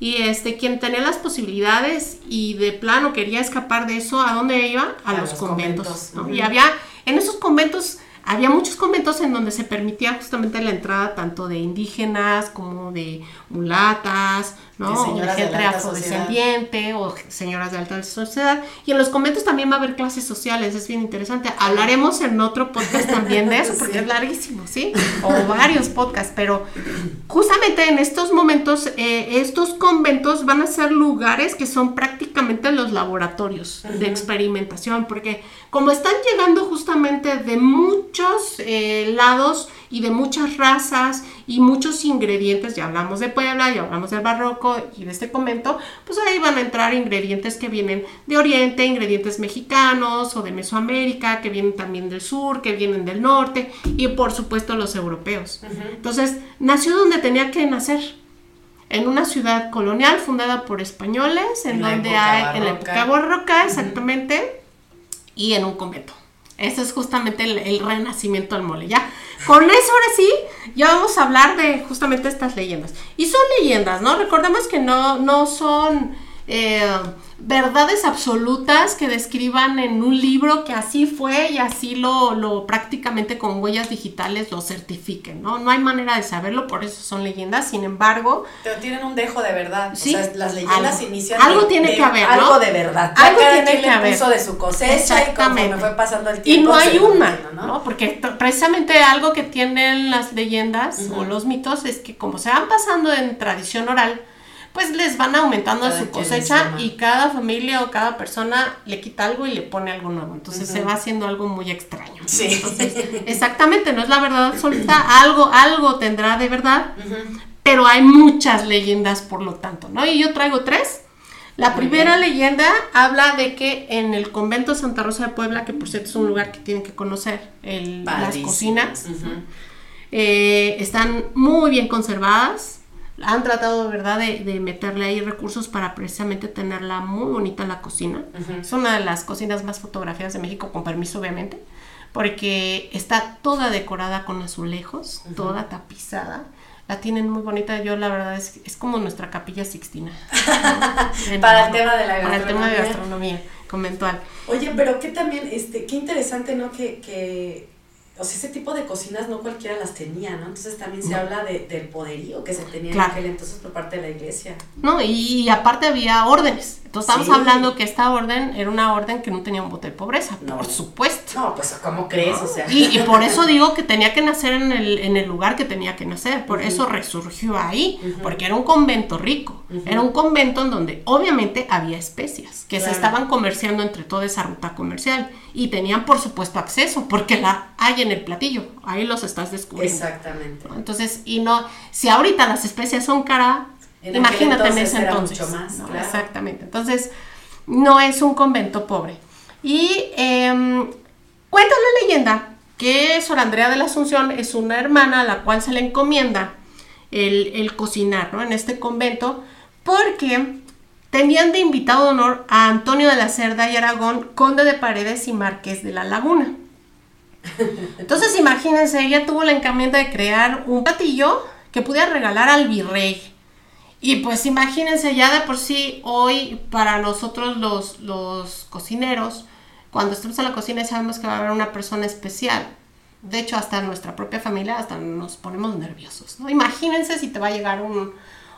S2: Y este, quien tenía las posibilidades y de plano quería escapar de eso, ¿a dónde iba? A, los, conventos. Y había, en esos conventos había muchos conventos en donde se permitía justamente la entrada tanto de indígenas como de mulatas, ¿no? De, gente afrodescendiente o señoras de alta sociedad. Y en los conventos también va a haber clases sociales, es bien interesante. Hablaremos en otro podcast también de <laughs> eso, porque es larguísimo, ¿sí? O varios podcasts, pero justamente en estos momentos, eh, estos conventos van a ser lugares que son prácticamente los laboratorios de experimentación, porque como están llegando justamente de muchos eh, lados y de muchas razas y muchos ingredientes, ya hablamos de Puebla, ya hablamos del barroco y de este convento, pues ahí van a entrar ingredientes que vienen de Oriente, ingredientes mexicanos o de Mesoamérica, que vienen también del sur, que vienen del norte y por supuesto los europeos. Entonces, nació donde tenía que nacer en una ciudad colonial fundada por españoles, en, donde hay, en la época barroca, exactamente, y en un convento. Eso es justamente el, renacimiento del mole. Ya, con eso ahora sí, ya vamos a hablar de justamente estas leyendas. Y son leyendas, ¿no? Recordemos que no, no son eh, verdades absolutas que describan en un libro que así fue y así lo, lo prácticamente con huellas digitales lo certifiquen, ¿no? No hay manera de saberlo, por eso son leyendas, sin embargo...
S1: Pero tienen un dejo de verdad, sí, o sea, las leyendas inician...
S2: Algo tiene que haber, ¿no?
S1: Algo de verdad.
S2: algo tiene que haber.
S1: de su cosecha Exactamente. y fue pasando el tiempo.
S2: Y no hay una, ¿no? Porque precisamente algo que tienen las leyendas o los mitos es que como se van pasando en tradición oral, pues les van aumentando su cosecha y cada familia o cada persona le quita algo y le pone algo nuevo. Entonces se va haciendo algo muy extraño. Sí. exactamente, no es la verdad absoluta, algo, algo tendrá de verdad, pero hay muchas leyendas por lo tanto, ¿no? Y yo traigo tres. La primera leyenda habla de que en el convento Santa Rosa de Puebla, que por cierto es un lugar que tienen que conocer, el, las cocinas, eh, están muy bien conservadas han tratado, ¿verdad?, de, meterle ahí recursos para precisamente tenerla muy bonita la cocina. Es una de las cocinas más fotografiadas de México, con permiso, obviamente, porque está toda decorada con azulejos, toda tapizada. La tienen muy bonita, yo la verdad es, es como nuestra capilla sixtina. <laughs>
S1: para el tema de la gastronomía.
S2: Para el tema de gastronomía conventual.
S1: Oye, pero qué también, este, qué interesante, ¿no? Que, que o sea, ese tipo de cocinas no cualquiera las tenía, ¿no? Entonces también se habla de, del poderío que se tenía en aquel entonces por parte de la iglesia.
S2: No, y, aparte había órdenes. Entonces estamos
S1: Sí.
S2: hablando que esta orden era una orden que no tenía un voto de pobreza,
S1: No.
S2: por supuesto.
S1: No, pues, ¿cómo crees? O sea.
S2: Y, y por eso digo que tenía que nacer en el, en el lugar que tenía que nacer, por eso resurgió ahí, porque era un convento rico, era un convento en donde obviamente había especias que se estaban comerciando entre toda esa ruta comercial y tenían por supuesto acceso, porque la hay en el platillo, ahí los estás descubriendo.
S1: Exactamente.
S2: ¿no? Entonces, y no, si ahorita las especias son cara,
S1: En
S2: imagínate en ese entonces.
S1: mucho más,
S2: ¿no?
S1: claro.
S2: Exactamente. Entonces, no es un convento pobre. Y em, cuenta la leyenda que Sor Andrea de la Asunción es una hermana a la cual se le encomienda el, el cocinar ¿no? en este convento porque tenían de invitado de honor a Antonio de la Cerda y Aragón, conde de Paredes y marqués de la Laguna. Entonces imagínense, ella tuvo la encomienda de crear un platillo que pudiera regalar al virrey. Y pues imagínense ya de por sí hoy para nosotros los, los cocineros, cuando estamos en la cocina sabemos que va a haber una persona especial. De hecho, hasta nuestra propia familia, hasta nos ponemos nerviosos, ¿no? Imagínense si te va a llegar un,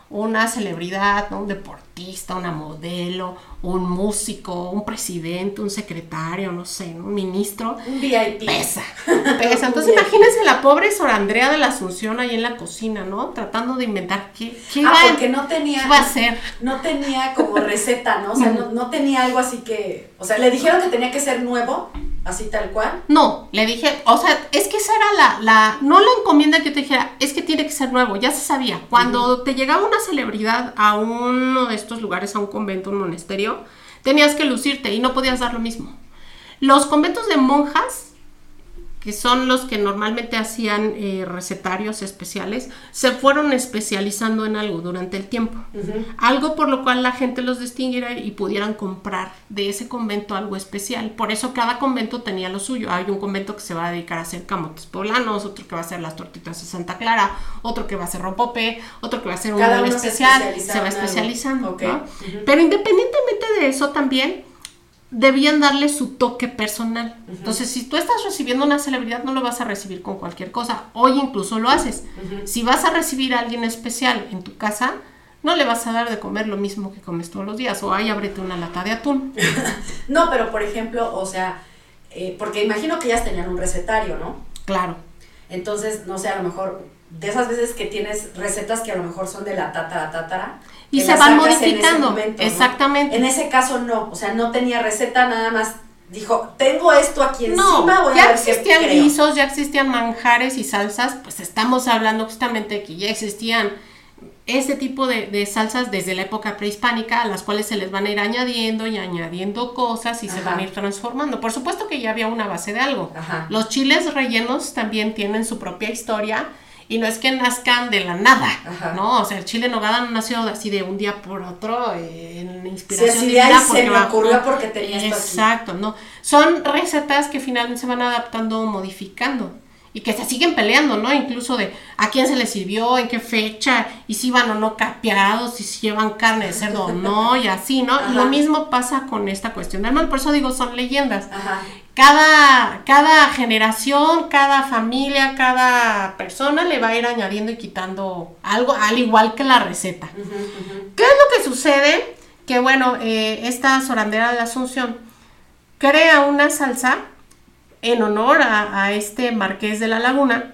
S2: una celebridad, ¿no? un deportista, una modelo, un músico, un presidente, un secretario, no sé, un ministro.
S1: Un VIP.
S2: Pesa, <laughs> pesa. Entonces imagínense la pobre Sor Andrea de la Asunción ahí en la cocina, ¿no? Tratando de inventar qué, qué
S1: Ah,
S2: va,
S1: porque no tenía.
S2: qué va a hacer.
S1: No tenía como receta, ¿no? O sea, no, no tenía algo así que. O sea, le dijeron que tenía que ser nuevo, así tal cual.
S2: No, le dije, o sea, es que esa era la, la, no la encomienda que yo te dijera, es que tiene que ser nuevo, ya se sabía. Cuando te llegaba una celebridad a uno de estos lugares, a un convento, un monasterio, tenías que lucirte y no podías dar lo mismo. Los conventos de monjas, que son los que normalmente hacían eh, recetarios especiales, se fueron especializando en algo durante el tiempo. Algo por lo cual la gente los distinguiera y pudieran comprar de ese convento algo especial. Por eso cada convento tenía lo suyo. Hay un convento que se va a dedicar a hacer camotes poblanos, otro que va a hacer las tortitas de Santa Clara, otro que va a hacer rompope, otro que va a hacer un
S1: se
S2: especial. Se, va especializando.
S1: Ok.
S2: ¿no?
S1: Ujú.
S2: Pero independientemente de eso también debían darle su toque personal. Entonces, si tú estás recibiendo una celebridad, no lo vas a recibir con cualquier cosa. Hoy incluso lo haces. Si vas a recibir a alguien especial en tu casa, no le vas a dar de comer lo mismo que comes todos los días. O ay, ábrete una lata de atún. <laughs>
S1: No, pero por ejemplo, o sea, eh, porque imagino que ellas tenían un recetario, ¿no?
S2: Claro.
S1: Entonces, no sé, a lo mejor de esas veces que tienes recetas que a lo mejor son de la tatara tatara.
S2: Y se van
S1: sacas en ese
S2: modificando.
S1: momento, ¿no?
S2: Exactamente.
S1: En ese caso no, o sea, no tenía receta, nada más dijo, tengo esto aquí
S2: No,
S1: encima, voy a
S2: ya
S1: ver qué
S2: existían
S1: creo.
S2: guisos, ya existían manjares y salsas, pues estamos hablando justamente de que ya existían este tipo de, de salsas desde la época prehispánica, a las cuales se les van a ir añadiendo y añadiendo cosas y se
S1: Ajá.
S2: van a ir transformando. Por supuesto que ya había una base de algo.
S1: Ajá.
S2: Los chiles rellenos también tienen su propia historia y no es que nazcan de la nada,
S1: Ajá.
S2: ¿no? O sea, el chile en nogada no nació así de un día por otro eh, en
S1: Sí,
S2: inspiración
S1: de
S2: divina
S1: ahí se
S2: porque
S1: me ocurrió porque tenía esto aquí.
S2: Exacto, no. Son recetas que finalmente se van adaptando o modificando y que se siguen peleando, ¿no? Incluso de a quién se les sirvió, en qué fecha, y si van o no capeados, y si llevan carne de cerdo o no, y así, ¿no? Y lo
S1: Ajá.
S2: mismo pasa con esta cuestión del mal, por eso digo, son leyendas.
S1: Ajá.
S2: Cada, cada generación, cada familia, cada persona le va a ir añadiendo y quitando algo, al igual que la receta. ¿Qué es lo que sucede? Que bueno, eh, esta sorandera de la Asunción crea una salsa en honor a, a este marqués de la laguna.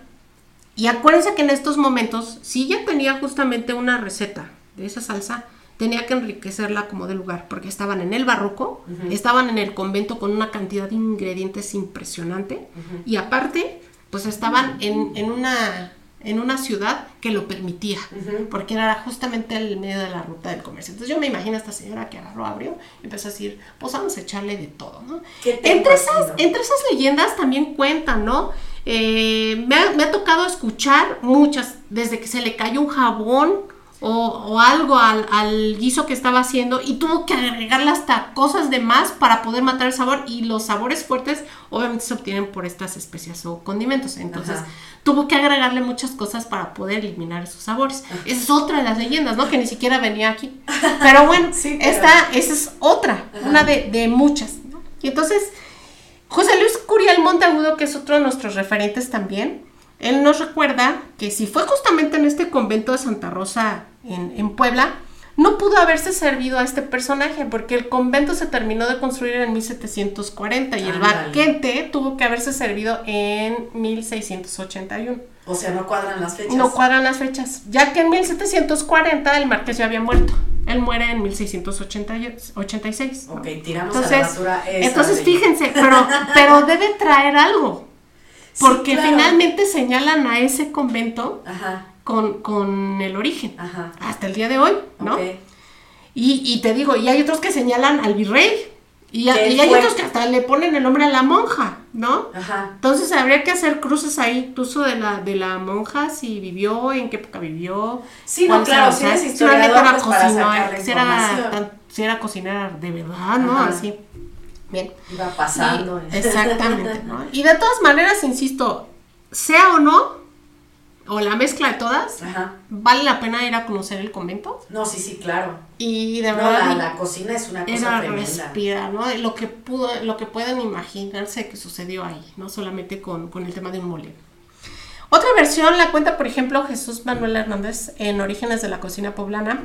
S2: Y acuérdense que en estos momentos, si ella tenía justamente una receta de esa salsa, tenía que enriquecerla como de lugar, porque estaban en el barroco, estaban en el convento con una cantidad de ingredientes impresionante, y aparte, pues estaban en, en una en una ciudad que lo permitía,
S1: Ujú.
S2: porque era justamente el medio de la ruta del comercio. Entonces yo me imagino a esta señora que agarró, abrió y empezó a decir, pues vamos a echarle de todo, ¿no?
S1: ¿Qué te
S2: Entre esas, entre esas leyendas también cuentan, ¿no? Eh, me, ha, me ha tocado escuchar muchas, desde que se le cayó un jabón o, o algo al, al guiso que estaba haciendo y tuvo que agregarle hasta cosas de más para poder matar el sabor y los sabores fuertes obviamente se obtienen por estas especias o condimentos. Entonces
S1: Ajá.
S2: tuvo que agregarle muchas cosas para poder eliminar esos sabores. Esa es otra de las leyendas, ¿no? Que ni siquiera venía aquí. <laughs> Pero bueno,
S1: Sí, pero-
S2: esta, esa es otra,
S1: Ajá.
S2: una de, de muchas. ¿no? Y entonces, José Luis Curiel Monteagudo, que es otro de nuestros referentes también, él nos recuerda que si fue justamente en este convento de Santa Rosa en, en Puebla, no pudo haberse servido a este personaje porque el convento se terminó de construir en 1740 y el
S1: Ándale.
S2: banquete tuvo que haberse servido en 1681.
S1: O sea, no cuadran las fechas.
S2: No cuadran las fechas, ya que en 1740 el marqués ya había muerto. Él muere en 1686. ¿no?
S1: Ok, tiramos a la basura esa
S2: entonces
S1: de-
S2: fíjense, pero, pero <laughs> debe traer algo.
S1: Sí,
S2: Porque
S1: claro.
S2: finalmente señalan a ese convento
S1: Ajá,
S2: con, con el origen.
S1: ajá.
S2: Hasta el día de hoy, ¿no? Y, y te digo, y hay otros que señalan al virrey. Y, a- y hay
S1: fue-
S2: otros que hasta le ponen el nombre a la monja, ¿no?
S1: Ajá.
S2: Entonces habría que hacer cruces ahí, tu uso de la, de la monja, si vivió, en qué época vivió.
S1: Sí, no, claro, si eres historiador,
S2: era
S1: pues, para
S2: si era,
S1: información.
S2: tan- si era cocinera de verdad, ¿no?
S1: Ajá.
S2: Así. Bien.
S1: Iba pasando.
S2: Y- exactamente, ¿no? Y de todas maneras, insisto, sea o no, o la mezcla de todas,
S1: Ajá.
S2: vale la pena ir a conocer el convento.
S1: No, sí, sí, claro.
S2: Y de
S1: No,
S2: verdad.
S1: la, la cocina es una cosa
S2: era
S1: tremenda.
S2: ¿no? Lo que pudo, lo que pueden imaginarse que sucedió ahí, no solamente con, con el tema de un mole. Otra versión la cuenta, por ejemplo, Jesús Manuel Hernández en Orígenes de la Cocina Poblana.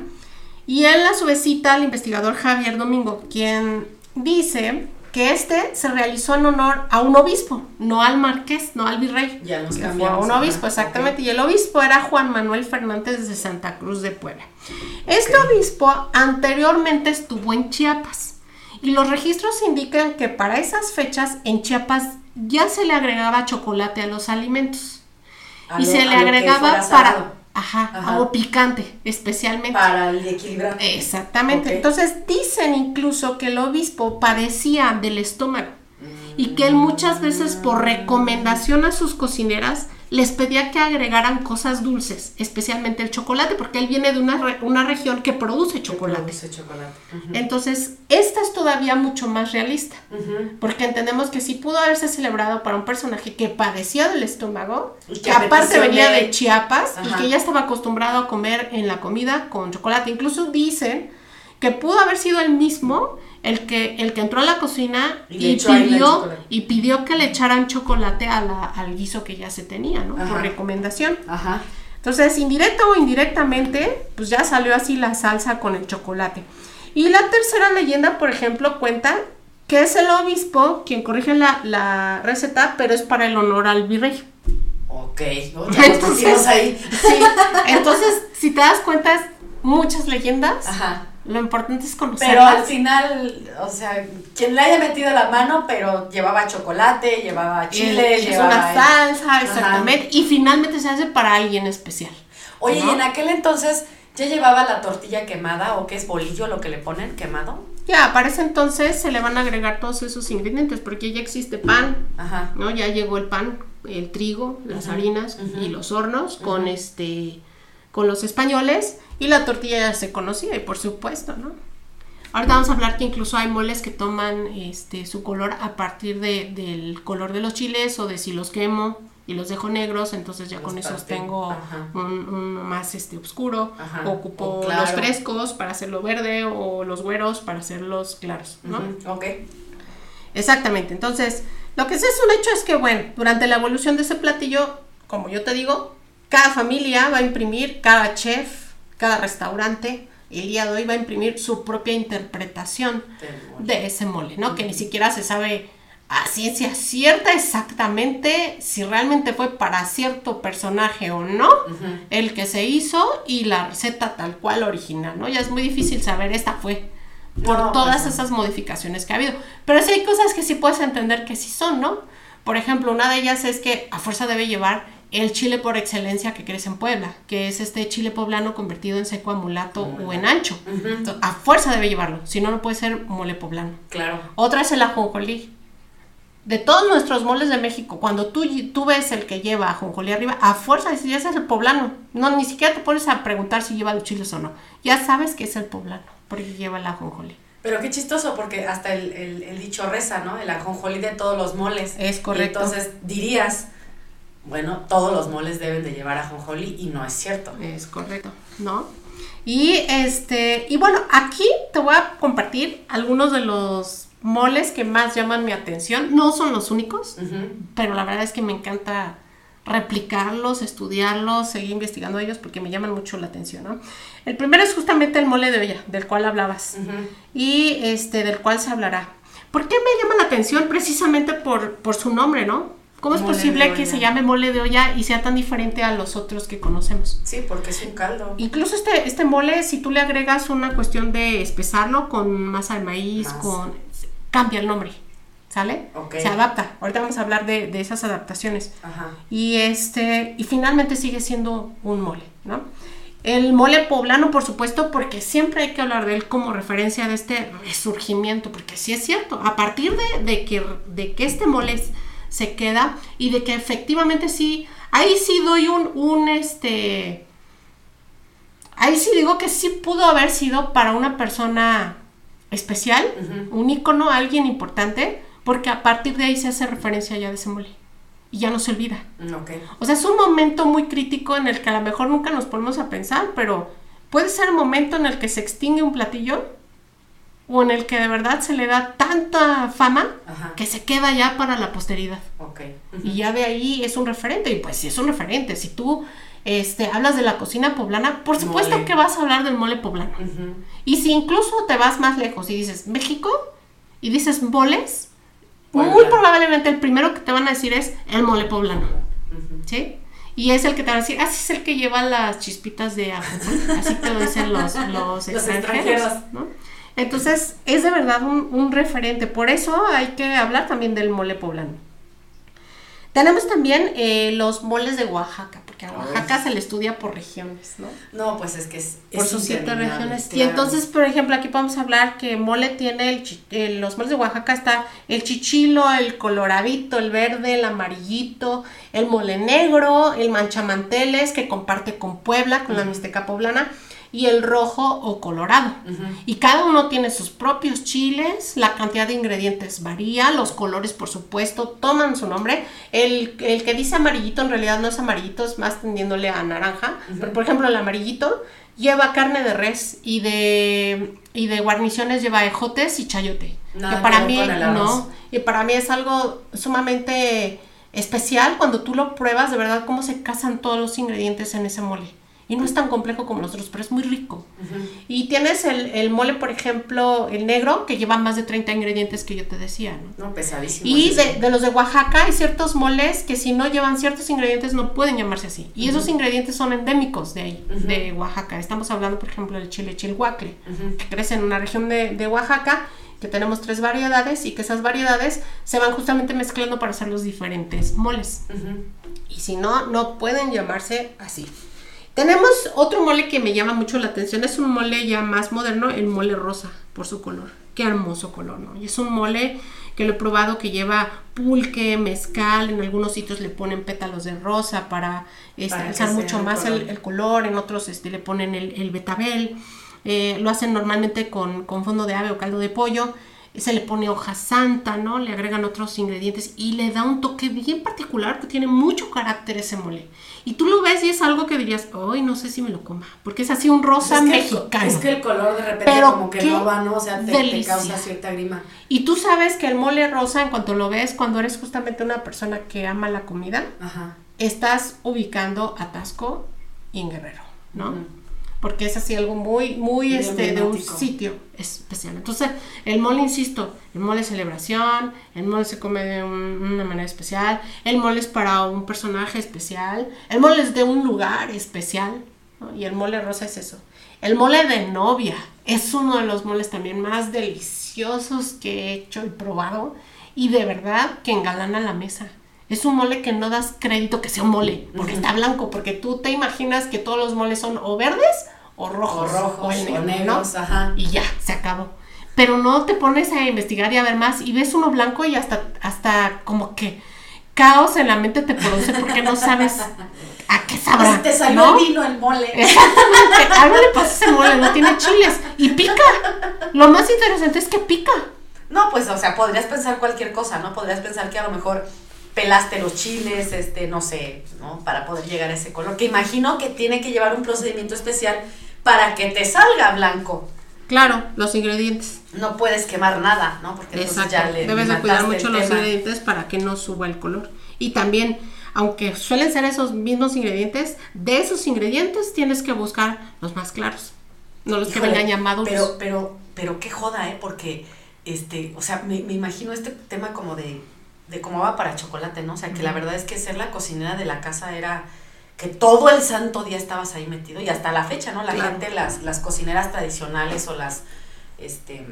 S2: Y él a su vez cita al investigador Javier Domingo, quien dice que este se realizó en honor a un obispo, no al marqués, no al virrey.
S1: Ya nos cambiamos,
S2: un
S1: ajá,
S2: obispo, exactamente. Y el obispo era Juan Manuel Fernández de Santa Cruz de Puebla. Este obispo anteriormente estuvo en Chiapas. Y los registros indican que para esas fechas en Chiapas ya se le agregaba chocolate a los alimentos.
S1: A
S2: y
S1: lo-
S2: se
S1: a
S2: le agregaba para... Ajá,
S1: Ajá.
S2: algo picante, especialmente.
S1: Para el equilibrar.
S2: Exactamente. Entonces dicen incluso que el obispo padecía del estómago y que él muchas veces por recomendación a sus cocineras les pedía que agregaran cosas dulces, especialmente el chocolate, porque él viene de una, re- una región que produce chocolate.
S1: Produce chocolate.
S2: Entonces, esta es todavía mucho más realista, porque entendemos que sí pudo haberse celebrado para un personaje que padecía del estómago,
S1: Y que
S2: aparte venía
S1: de-
S2: de Chiapas y que ya estaba acostumbrado a comer en la comida con chocolate. Incluso dicen que pudo haber sido el mismo el que, el que entró a la cocina
S1: Y
S2: y, pidió, y pidió que le echaran chocolate a la- al guiso que ya se tenía, ¿no? Por
S1: Ajá.
S2: recomendación.
S1: Ajá.
S2: Entonces, indirecta o indirectamente, pues ya salió así la salsa con el chocolate. Y la tercera leyenda, por ejemplo, cuenta que es el obispo quien corrige la, la receta, pero es para el honor al virrey.
S1: Ok. <laughs> ¿no? Ya pusimos ahí.
S2: sí, entonces, si te das cuenta, es muchas leyendas.
S1: Ajá.
S2: Lo importante es
S1: Pero al final, o sea, quien le haya metido la mano, pero llevaba chocolate, llevaba chile,
S2: es
S1: llevaba...
S2: una salsa, exactamente. Y finalmente se hace para alguien especial.
S1: Oye,
S2: ¿no?
S1: y en aquel entonces, ¿ya llevaba la tortilla quemada o qué es bolillo lo que le ponen quemado?
S2: Ya, para ese entonces se le van a agregar todos esos ingredientes, porque ya existe pan,
S1: Ajá.
S2: ¿no? Ya llegó el pan, el trigo, las harinas y los hornos con este con los españoles y la tortilla ya se conocía y por supuesto, ¿no? Ahorita vamos a hablar que incluso hay moles que toman este su color a partir de, del color de los chiles o de si los quemo y los dejo negros, entonces ya
S1: Los
S2: con esos tengo un, un más este oscuro,
S1: Ajá,
S2: ocupo
S1: o claro.
S2: los frescos para hacerlo verde o los güeros para hacerlos claros, ¿no?
S1: Ok.
S2: Exactamente. Entonces, lo que sí es un hecho es que, bueno, durante la evolución de ese platillo, como yo te digo, cada familia va a imprimir, cada chef, cada restaurante, el día de hoy va a imprimir su propia interpretación de ese mole, ¿no? Que ni siquiera se sabe a ciencia cierta exactamente si realmente fue para cierto personaje o no el que se hizo y la receta tal cual original, ¿no? Ya es muy difícil saber esta fue por
S1: No,
S2: todas
S1: pues no.
S2: esas modificaciones que ha habido. Pero sí hay cosas que sí puedes entender que sí son, ¿no? Por ejemplo, una de ellas es que a fuerza debe llevar el chile por excelencia que crece en Puebla, que es este chile poblano convertido en seco a mulato o en ancho. Entonces, a fuerza debe llevarlo, si no, no puede ser mole poblano.
S1: Claro.
S2: Otra es el ajonjolí. De todos nuestros moles de México, cuando tú, tú ves el que lleva ajonjolí arriba, a fuerza dices, ese es el poblano. No, ni siquiera te pones a preguntar si lleva los chiles o no. Ya sabes que es el poblano, porque lleva el ajonjolí.
S1: Pero qué chistoso, porque hasta el, el- el dicho reza, ¿no? El ajonjolí de todos los moles.
S2: Es correcto.
S1: Y entonces dirías, bueno, todos los moles deben de llevar ajonjolí y no es cierto.
S2: Es correcto, ¿no? Y este, y bueno, aquí te voy a compartir algunos de los moles que más llaman mi atención. No son los únicos, pero la verdad es que me encanta replicarlos, estudiarlos, seguir investigando ellos porque me llaman mucho la atención, ¿no? El primero es justamente el mole de olla, del cual hablabas, y este, del cual se hablará. ¿Por qué me llama la atención? Precisamente por, por su nombre, ¿no? ¿Cómo es posible que se llame mole de olla y sea tan diferente a los otros que conocemos?
S1: Sí, porque es un caldo.
S2: Incluso este, este mole, si tú le agregas una cuestión de espesarlo con masa de maíz, con cambia el nombre. ¿Sale? Se adapta. Ahorita vamos a hablar de, de esas adaptaciones. Ajá. Y este, y finalmente sigue siendo un mole, ¿no? El mole poblano, por supuesto, porque siempre hay que hablar de él como referencia de este resurgimiento, porque sí es cierto, a partir de, de que, de que este mole se queda y de que efectivamente sí, ahí sí doy un, un este, ahí sí digo que sí pudo haber sido para una persona especial, un ícono, alguien importante, porque a partir de ahí se hace referencia ya de ese mole y ya no se olvida.
S1: Mm,
S2: o sea, es un momento muy crítico en el que a lo mejor nunca nos ponemos a pensar, pero puede ser el momento en el que se extingue un platillo o en el que de verdad se le da tanta fama que se queda ya para la posteridad. Y ya de ahí es un referente, y pues si es un referente, si tú este, hablas de la cocina poblana, por supuesto que vas a hablar del mole poblano. Y si incluso te vas más lejos y dices México y dices moles, muy probablemente el primero que te van a decir es el mole poblano. ¿Sí? Y es el que te van a decir, así ah, es el que lleva las chispitas de ajo. Así te lo dicen los, los, <laughs> extranjeros. Entonces, es de verdad un, un referente. Por eso hay que hablar también del mole poblano. Tenemos también eh, los moles de Oaxaca, porque a Oaxaca se le estudia por regiones, ¿no?
S1: No, pues es que es.
S2: Por sus siete regiones. Y entonces, por ejemplo, aquí podemos hablar que mole tiene el, los moles de Oaxaca está el chichilo, el coloradito, el verde, el amarillito, el mole negro, el manchamanteles que comparte con Puebla, con la Mixteca poblana y el rojo o colorado. Y cada uno tiene sus propios chiles, la cantidad de ingredientes varía, los colores por supuesto toman su nombre. El, que dice amarillito en realidad no es amarillito, es más tendiéndole a naranja. Pero por ejemplo el amarillito lleva carne de res y de, y de guarniciones lleva ejotes y chayote. que para mí no, y para mí es algo sumamente especial cuando tú lo pruebas, de verdad cómo se casan todos los ingredientes en ese mole. Y no es tan complejo como los otros, pero es muy rico. Y tienes el, mole, por ejemplo, el negro, que lleva más de 30 ingredientes que yo te decía,
S1: ¿no? No, pesadísimo.
S2: Y de, los de Oaxaca hay ciertos moles que si no llevan ciertos ingredientes no pueden llamarse así. Y esos ingredientes son endémicos de ahí, de Oaxaca. Estamos hablando, por ejemplo, del chile chilhuacle, que crece en una región de, de Oaxaca que tenemos tres variedades y que esas variedades se van justamente mezclando para hacer los diferentes moles. Y si no, no pueden llamarse así. Tenemos otro mole que me llama mucho la atención, es un mole ya más moderno, el mole rosa, por su color. Qué hermoso color, ¿no? Y es un mole que lo he probado que lleva pulque, mezcal, en algunos sitios le ponen pétalos de rosa para, este, mucho más el, color, en otros este, le ponen el, betabel, eh, lo hacen normalmente con, con fondo de ave o caldo de pollo se le pone hoja santa, ¿no? Le agregan otros ingredientes y le da un toque bien particular que tiene mucho carácter ese mole. Y tú lo ves y es algo que dirías, ay, no sé si me lo coma, porque es así un rosa mexicano.
S1: es que el color de repente como que no va, ¿no? O sea, te, causa cierta grima.
S2: Y tú sabes que el mole rosa, en cuanto lo ves, cuando eres justamente una persona que ama la comida, estás ubicando atasco y en Guerrero, ¿no? Porque es así algo muy, muy este, de un sitio especial. Entonces, el mole, insisto, el mole es celebración, el mole se come de una manera especial, el mole es para un personaje especial, el mole es de un lugar especial, y el mole rosa es eso. El mole de novia es uno de los moles también más deliciosos que he hecho y probado, y de verdad que engalana la mesa. Es un mole que no das crédito que sea un mole, porque está blanco, porque tú te imaginas que todos los moles son o verdes o rojos.
S1: O rojos, o, negros, ajá.
S2: Y ya, se acabó. Pero no te pones a investigar y a ver más y ves uno blanco y hasta, hasta como que caos en la mente te produce porque no sabes a qué <laughs> sabrá.
S1: te salió el vino el mole.
S2: Exactamente. Algo le pasa ese mole, no tiene chiles. Y pica. Lo más interesante es que pica.
S1: No, pues, o sea, podrías pensar cualquier cosa, ¿no? Podrías pensar que a lo mejor pelaste los chiles, este, no sé, ¿no? Para poder llegar a ese color. Que imagino que tiene que llevar un procedimiento especial para que te salga blanco.
S2: Claro, los ingredientes.
S1: No puedes quemar nada, ¿no?
S2: Porque entonces ya le Debes de cuidar mucho los ingredientes para que no suba el color. Y también aunque suelen ser esos mismos ingredientes, de esos ingredientes tienes que buscar los más claros, no los que vengan llamados.
S1: Pero, pero, pero qué joda, ¿eh? Porque, este, o sea, me, me imagino este tema como de, de cómo va para chocolate, ¿no? O sea, que la verdad es que ser la cocinera de la casa era que todo el santo día estabas ahí metido y hasta la fecha, ¿no? La
S2: Claro.
S1: gente, las, las cocineras tradicionales o las, este,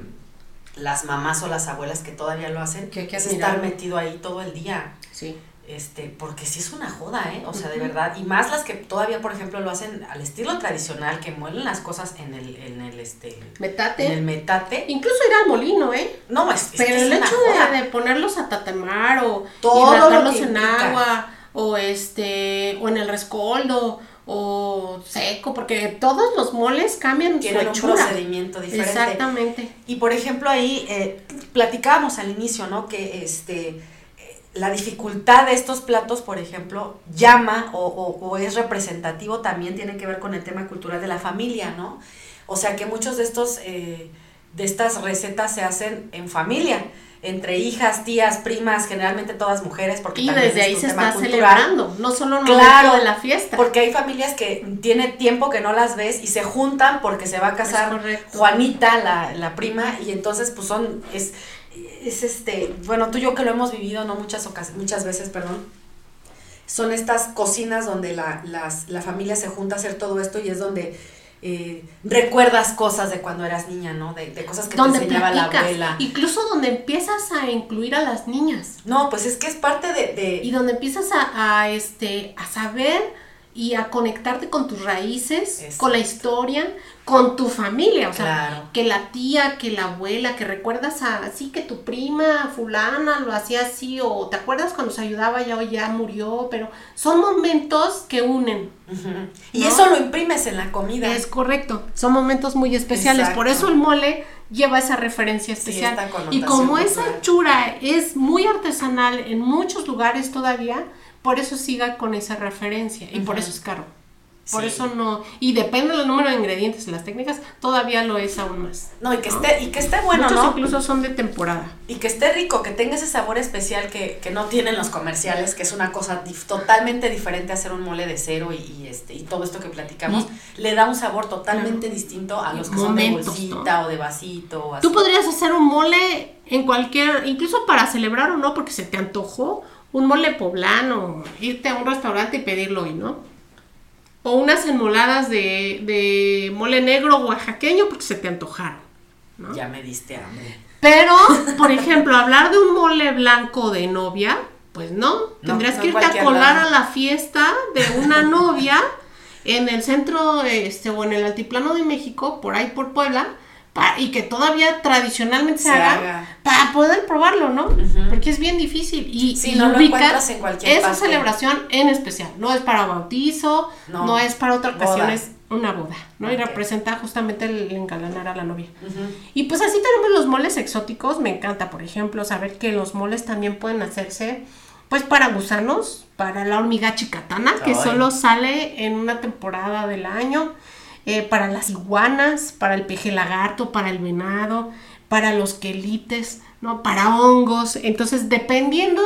S1: las mamás o las abuelas que todavía lo hacen,
S2: Que que
S1: es estar metido ahí todo el día.
S2: sí.
S1: Este, porque sí es una joda, ¿eh? O sea, de verdad. Y más las que todavía, por ejemplo, lo hacen al estilo tradicional, que muelen las cosas en el, en el, este,
S2: Metate.
S1: en el metate.
S2: Incluso ir al molino, ¿eh?
S1: No, es, es
S2: Pero
S1: que
S2: el hecho de, de ponerlos a tatemar o hidratarlos en
S1: implica.
S2: agua o este o en el rescoldo o seco, porque todos los moles cambian
S1: Tienen
S2: su
S1: un
S2: hechura.
S1: procedimiento diferente.
S2: Exactamente.
S1: Y por ejemplo ahí eh, platicábamos al inicio, ¿no? Que este la dificultad de estos platos, por ejemplo, llama o, o- o es representativo también tiene que ver con el tema cultural de la familia, ¿no? O sea que muchos de estos eh, de estas recetas se hacen en familia, entre hijas, tías, primas, generalmente todas mujeres, porque
S2: Y
S1: también
S2: desde
S1: es
S2: ahí
S1: un
S2: se
S1: tema
S2: está
S1: cultural.
S2: celebrando, no solo en
S1: Claro,
S2: de la fiesta.
S1: Porque hay familias que tiene tiempo que no las ves y se juntan porque se va a casar. Juanita, la, la prima, y entonces pues son, es, es este, bueno, tú y yo que lo hemos vivido, no muchas ocas- muchas veces, perdón, son estas cocinas donde la, las, la familia se junta a hacer todo esto y es donde eh, recuerdas cosas de cuando eras niña, ¿no? De, de cosas que
S2: donde
S1: te enseñaba la abuela.
S2: incluso donde empiezas a incluir a las niñas
S1: No, pues es que es parte de... de-
S2: y donde empiezas a, a, este a saber y a conectarte con tus raíces,
S1: Exacto.
S2: con la historia, con tu familia, o sea,
S1: Claro.
S2: que la tía, que la abuela, que recuerdas a así que tu prima fulana lo hacía así o te acuerdas cuando se ayudaba ya o ya murió, pero son momentos que unen.
S1: Y
S2: ¿No?
S1: eso lo imprimes en la comida.
S2: Es correcto, son momentos muy especiales, por eso el mole lleva esa referencia
S1: Sí,
S2: especial.
S1: esta
S2: y como esa hechura es muy artesanal en muchos lugares todavía, por eso siga con esa referencia y por eso es caro. Por
S1: Sí.
S2: eso no, y depende del número de ingredientes y las técnicas, todavía lo es aún más.
S1: No, y que esté, y que esté bueno,
S2: Muchos
S1: ¿no?
S2: incluso son de temporada.
S1: Y que esté rico, que tenga ese sabor especial que, que no tienen los comerciales, que es una cosa dif- totalmente diferente a hacer un mole de cero y, y este y todo esto que platicamos, le da un sabor totalmente distinto a los que
S2: Momentos,
S1: son de bolsita o de vasito o así.
S2: Tú podrías hacer un mole en cualquier, incluso para celebrar o no, porque se te antojó, un mole poblano, irte a un restaurante y pedirlo hoy, ¿no? O unas enmoladas de, de mole negro oaxaqueño porque se te antojaron, ¿no?
S1: Ya me diste hambre.
S2: Pero, por ejemplo, hablar de un mole blanco de novia, pues no.
S1: No,
S2: Tendrías
S1: no
S2: que irte a colar
S1: lado.
S2: a la fiesta de una novia en el centro este, o en el altiplano de México, por ahí por Puebla, pa- y que todavía tradicionalmente se,
S1: Se
S2: haga,
S1: haga.
S2: para poder probarlo, ¿no? Porque es bien difícil. Y,
S1: Sí,
S2: y
S1: no lo encuentras en cualquier
S2: esa
S1: parte.
S2: celebración en especial. No es para bautizo,
S1: No.
S2: no, es para otra ocasión,
S1: Boda.
S2: es una boda, ¿no? Y representa justamente el engalanar a la novia. Y pues así tenemos los moles exóticos. Me encanta, por ejemplo, saber que los moles también pueden hacerse, pues para gusanos, para la hormiga chicatana, que
S1: Ay.
S2: solo sale en una temporada del año, eh, para las iguanas, para el peje lagarto, para el venado, para los quelites, ¿no? Para hongos. Entonces, dependiendo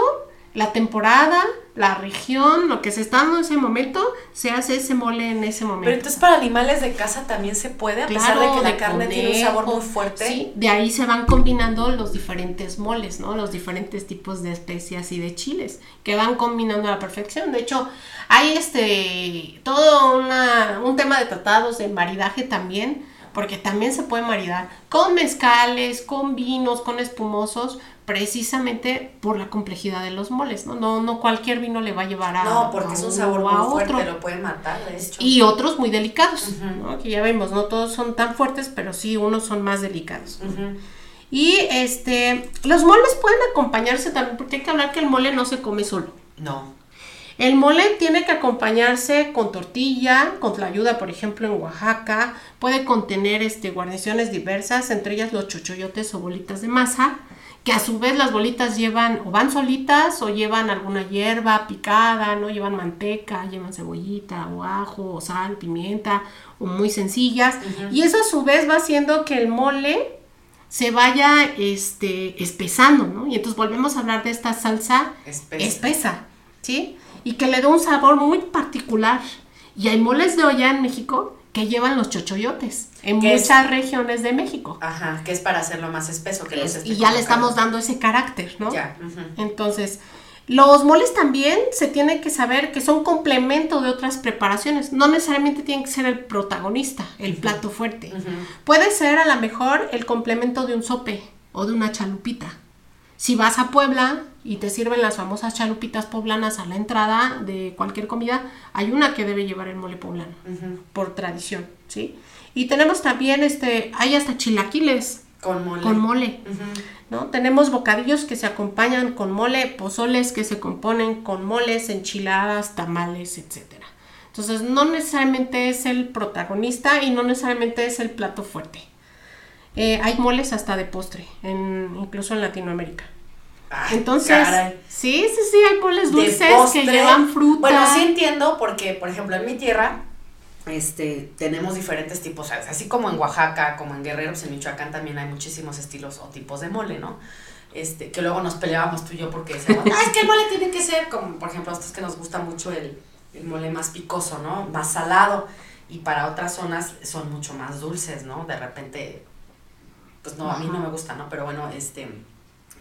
S2: la temporada, la región, lo que se está dando en ese momento, se hace ese mole en ese momento.
S1: Pero entonces para animales de casa también se puede, a pesar de que la carne tiene un sabor muy fuerte.
S2: Sí, de ahí se van combinando los diferentes moles, ¿no? Los diferentes tipos de especias y de chiles que van combinando a la perfección. De hecho, hay este todo una, un tema de tratados de maridaje también, porque también se puede maridar con mezcales, con vinos, con espumosos, precisamente por la complejidad de los moles, ¿no? No, no cualquier vino le va a llevar a
S1: No, porque
S2: a
S1: es un sabor muy fuerte,
S2: otro.
S1: lo puede matar, de hecho.
S2: Y otros muy delicados. ¿no? Que ya vemos, no todos son tan fuertes, pero sí unos son más delicados. Y este, los moles pueden acompañarse también, porque hay que hablar que el mole no se come solo.
S1: No.
S2: El mole tiene que acompañarse con tortilla, con tlayuda, por ejemplo, en Oaxaca. Puede contener este, guarniciones diversas, entre ellas los chochoyotes o bolitas de masa, que a su vez las bolitas llevan o van solitas o llevan alguna hierba picada, no llevan manteca, llevan cebollita o ajo o sal, pimienta o muy sencillas. Y eso a su vez va haciendo que el mole se vaya este, espesando, ¿no? Y entonces volvemos a hablar de esta salsa
S1: Espesa.
S2: espesa, ¿sí? y que le da un sabor muy particular. Y hay moles de olla en México que llevan los chochoyotes en
S1: es-
S2: muchas regiones de México.
S1: Ajá, que es para hacerlo más espeso que los
S2: Es- y ya le estamos dando ese carácter, ¿no?
S1: Ya.
S2: Entonces, los moles también se tiene que saber que son complemento de otras preparaciones. No necesariamente tienen que ser el protagonista, el plato fuerte. Puede ser a lo mejor el complemento de un sope o de una chalupita. Si vas a Puebla y te sirven las famosas chalupitas poblanas a la entrada de cualquier comida, hay una que debe llevar el mole poblano, por tradición, ¿sí? Y tenemos también, este, hay hasta chilaquiles
S1: Con mole.
S2: con mole. ¿no? Tenemos bocadillos que se acompañan con mole, pozoles que se componen con moles, enchiladas, tamales, etc. Entonces, no necesariamente es el protagonista y no necesariamente es el plato fuerte. Eh, hay moles hasta de postre, en, incluso en Latinoamérica.
S1: Ay,
S2: Entonces,
S1: caray.
S2: sí, sí, sí, hay moles dulces que llevan fruta.
S1: Bueno, sí entiendo porque, por ejemplo, en mi tierra este, tenemos diferentes tipos, así como en Oaxaca, como en Guerrero, pues en Michoacán también hay muchísimos estilos o tipos de mole, ¿no? Este, que luego nos peleábamos tú y yo porque decíamos, ah, es que el mole tiene que ser, como por ejemplo, a nosotros que nos gusta mucho el, el mole más picoso, ¿no? Más salado. Y para otras zonas son mucho más dulces, ¿no? De repente, pues no, a mí no me gusta, ¿no? Pero bueno, este,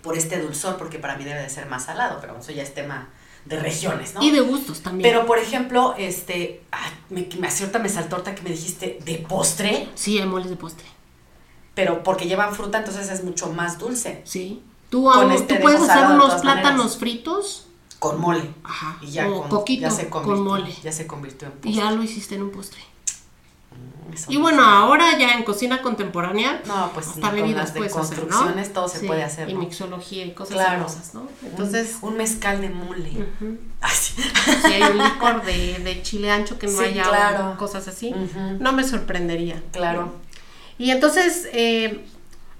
S1: por este dulzor, porque para mí debe de ser más salado, pero eso ya es tema de regiones, ¿no?
S2: Y de gustos también.
S1: Pero, por ejemplo, este, ah, me, me, ahorita me saltó ahorita que me dijiste de postre,
S2: sí, hay moles de postre.
S1: pero porque llevan fruta, entonces es mucho más dulce.
S2: Sí. Tú, aún-
S1: este
S2: tú puedes hacer unos plátanos
S1: maneras.
S2: fritos
S1: Con mole.
S2: Ajá.
S1: Y ya,
S2: o
S1: con,
S2: coquito
S1: ya se convirtió,
S2: con mole.
S1: Ya se convirtió en
S2: Y
S1: postre.
S2: ya lo hiciste en un postre.
S1: Eso
S2: Y
S1: no
S2: bueno,
S1: sé.
S2: ahora ya en cocina contemporánea,
S1: No, pues
S2: hasta bebidas puedes hacer, ¿no?
S1: construcciones todo se
S2: Sí,
S1: puede hacer,
S2: Y
S1: ¿no?
S2: mixología y cosas
S1: Claro.
S2: hermosas, ¿no? Entonces,
S1: un, un mezcal de mole. Sí.
S2: si hay un licor de, de chile ancho que no
S1: Sí,
S2: haya
S1: claro.
S2: o cosas así, no me sorprendería.
S1: Claro.
S2: Y entonces, eh,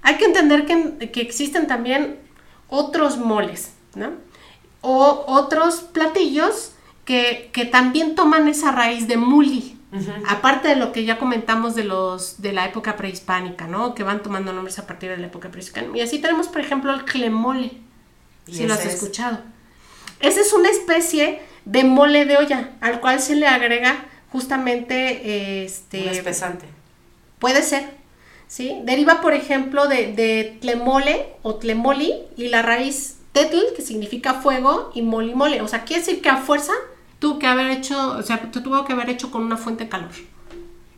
S2: hay que entender que, que existen también otros moles, ¿no? O otros platillos que, que también toman esa raíz de muli. Aparte de lo que ya comentamos de los de la época prehispánica, ¿no? Que van tomando nombres a partir de la época prehispánica. Y así tenemos, por ejemplo, el clemole. Si lo has
S1: es-
S2: escuchado. Esa es una especie de mole de olla, al cual se le agrega justamente este
S1: Un espesante.
S2: Puede ser, ¿sí? Deriva, por ejemplo, de, de tlemole o tlemoli y la raíz tetl, que significa fuego, y moli mole. O sea, quiere decir que a fuerza tuvo que haber hecho, o sea, te tuvo que haber hecho con una fuente de calor,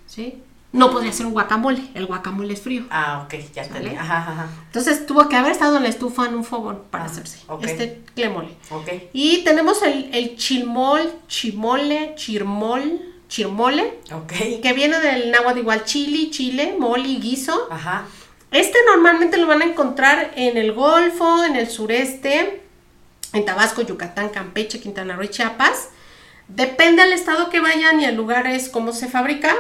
S2: ¿sí? No podría ser un guacamole, el guacamole es frío.
S1: Ah, ok, ya
S2: ¿Sale?
S1: entendí. Ajá, ajá,
S2: Entonces tuvo que haber estado en la estufa en un fogón para
S1: Ah,
S2: hacerse
S1: ok.
S2: este tlemole.
S1: Ok.
S2: Y tenemos el, el chilmol, chimole, chirmol, chirmole,
S1: Ok.
S2: que viene del náhuatl igual chili, chile, moli, guiso.
S1: Ajá.
S2: Este normalmente lo van a encontrar en el Golfo, en el sureste, en Tabasco, Yucatán, Campeche, Quintana Roo y Chiapas. Depende del estado que vayan y el lugar es cómo se fabrica.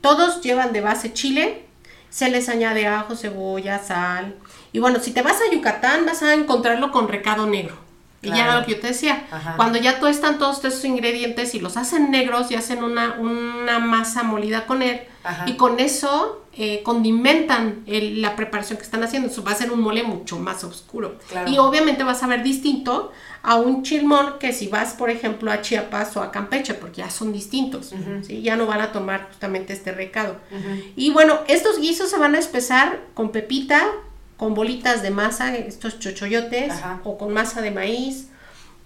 S2: Todos llevan de base chile, se les añade ajo, cebolla, sal. Y bueno, si te vas a Yucatán vas a encontrarlo con recado negro. Y ya era lo que yo te decía.
S1: Ajá.
S2: Cuando ya todo están todos esos ingredientes y los hacen negros y hacen una, una masa molida con él.
S1: Ajá.
S2: Y con eso eh, condimentan el- la preparación que están haciendo. Eso va a ser un mole mucho más oscuro.
S1: Claro.
S2: Y obviamente vas a ver distinto a un chilmol que si vas, por ejemplo, a Chiapas o a Campeche, porque ya son distintos. ¿sí? Ya no van a tomar justamente este recado. Y bueno, estos guisos se van a espesar con pepita, con bolitas de masa, estos chochoyotes,
S1: Ajá.
S2: o con masa de maíz.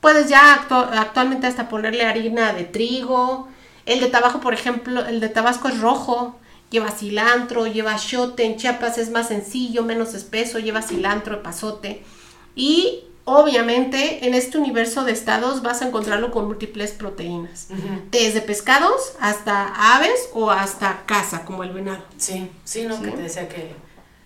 S2: Puedes ya actu- actualmente hasta ponerle harina de trigo. El de Tabasco, por ejemplo, el de Tabasco es rojo, lleva cilantro, lleva chote. En Chiapas es más sencillo, menos espeso, lleva cilantro, pasote. Y obviamente en este universo de estados vas a encontrarlo con múltiples proteínas. Desde pescados hasta aves o hasta caza, como el venado.
S1: Sí, sí, no,
S2: Sí.
S1: que te decía que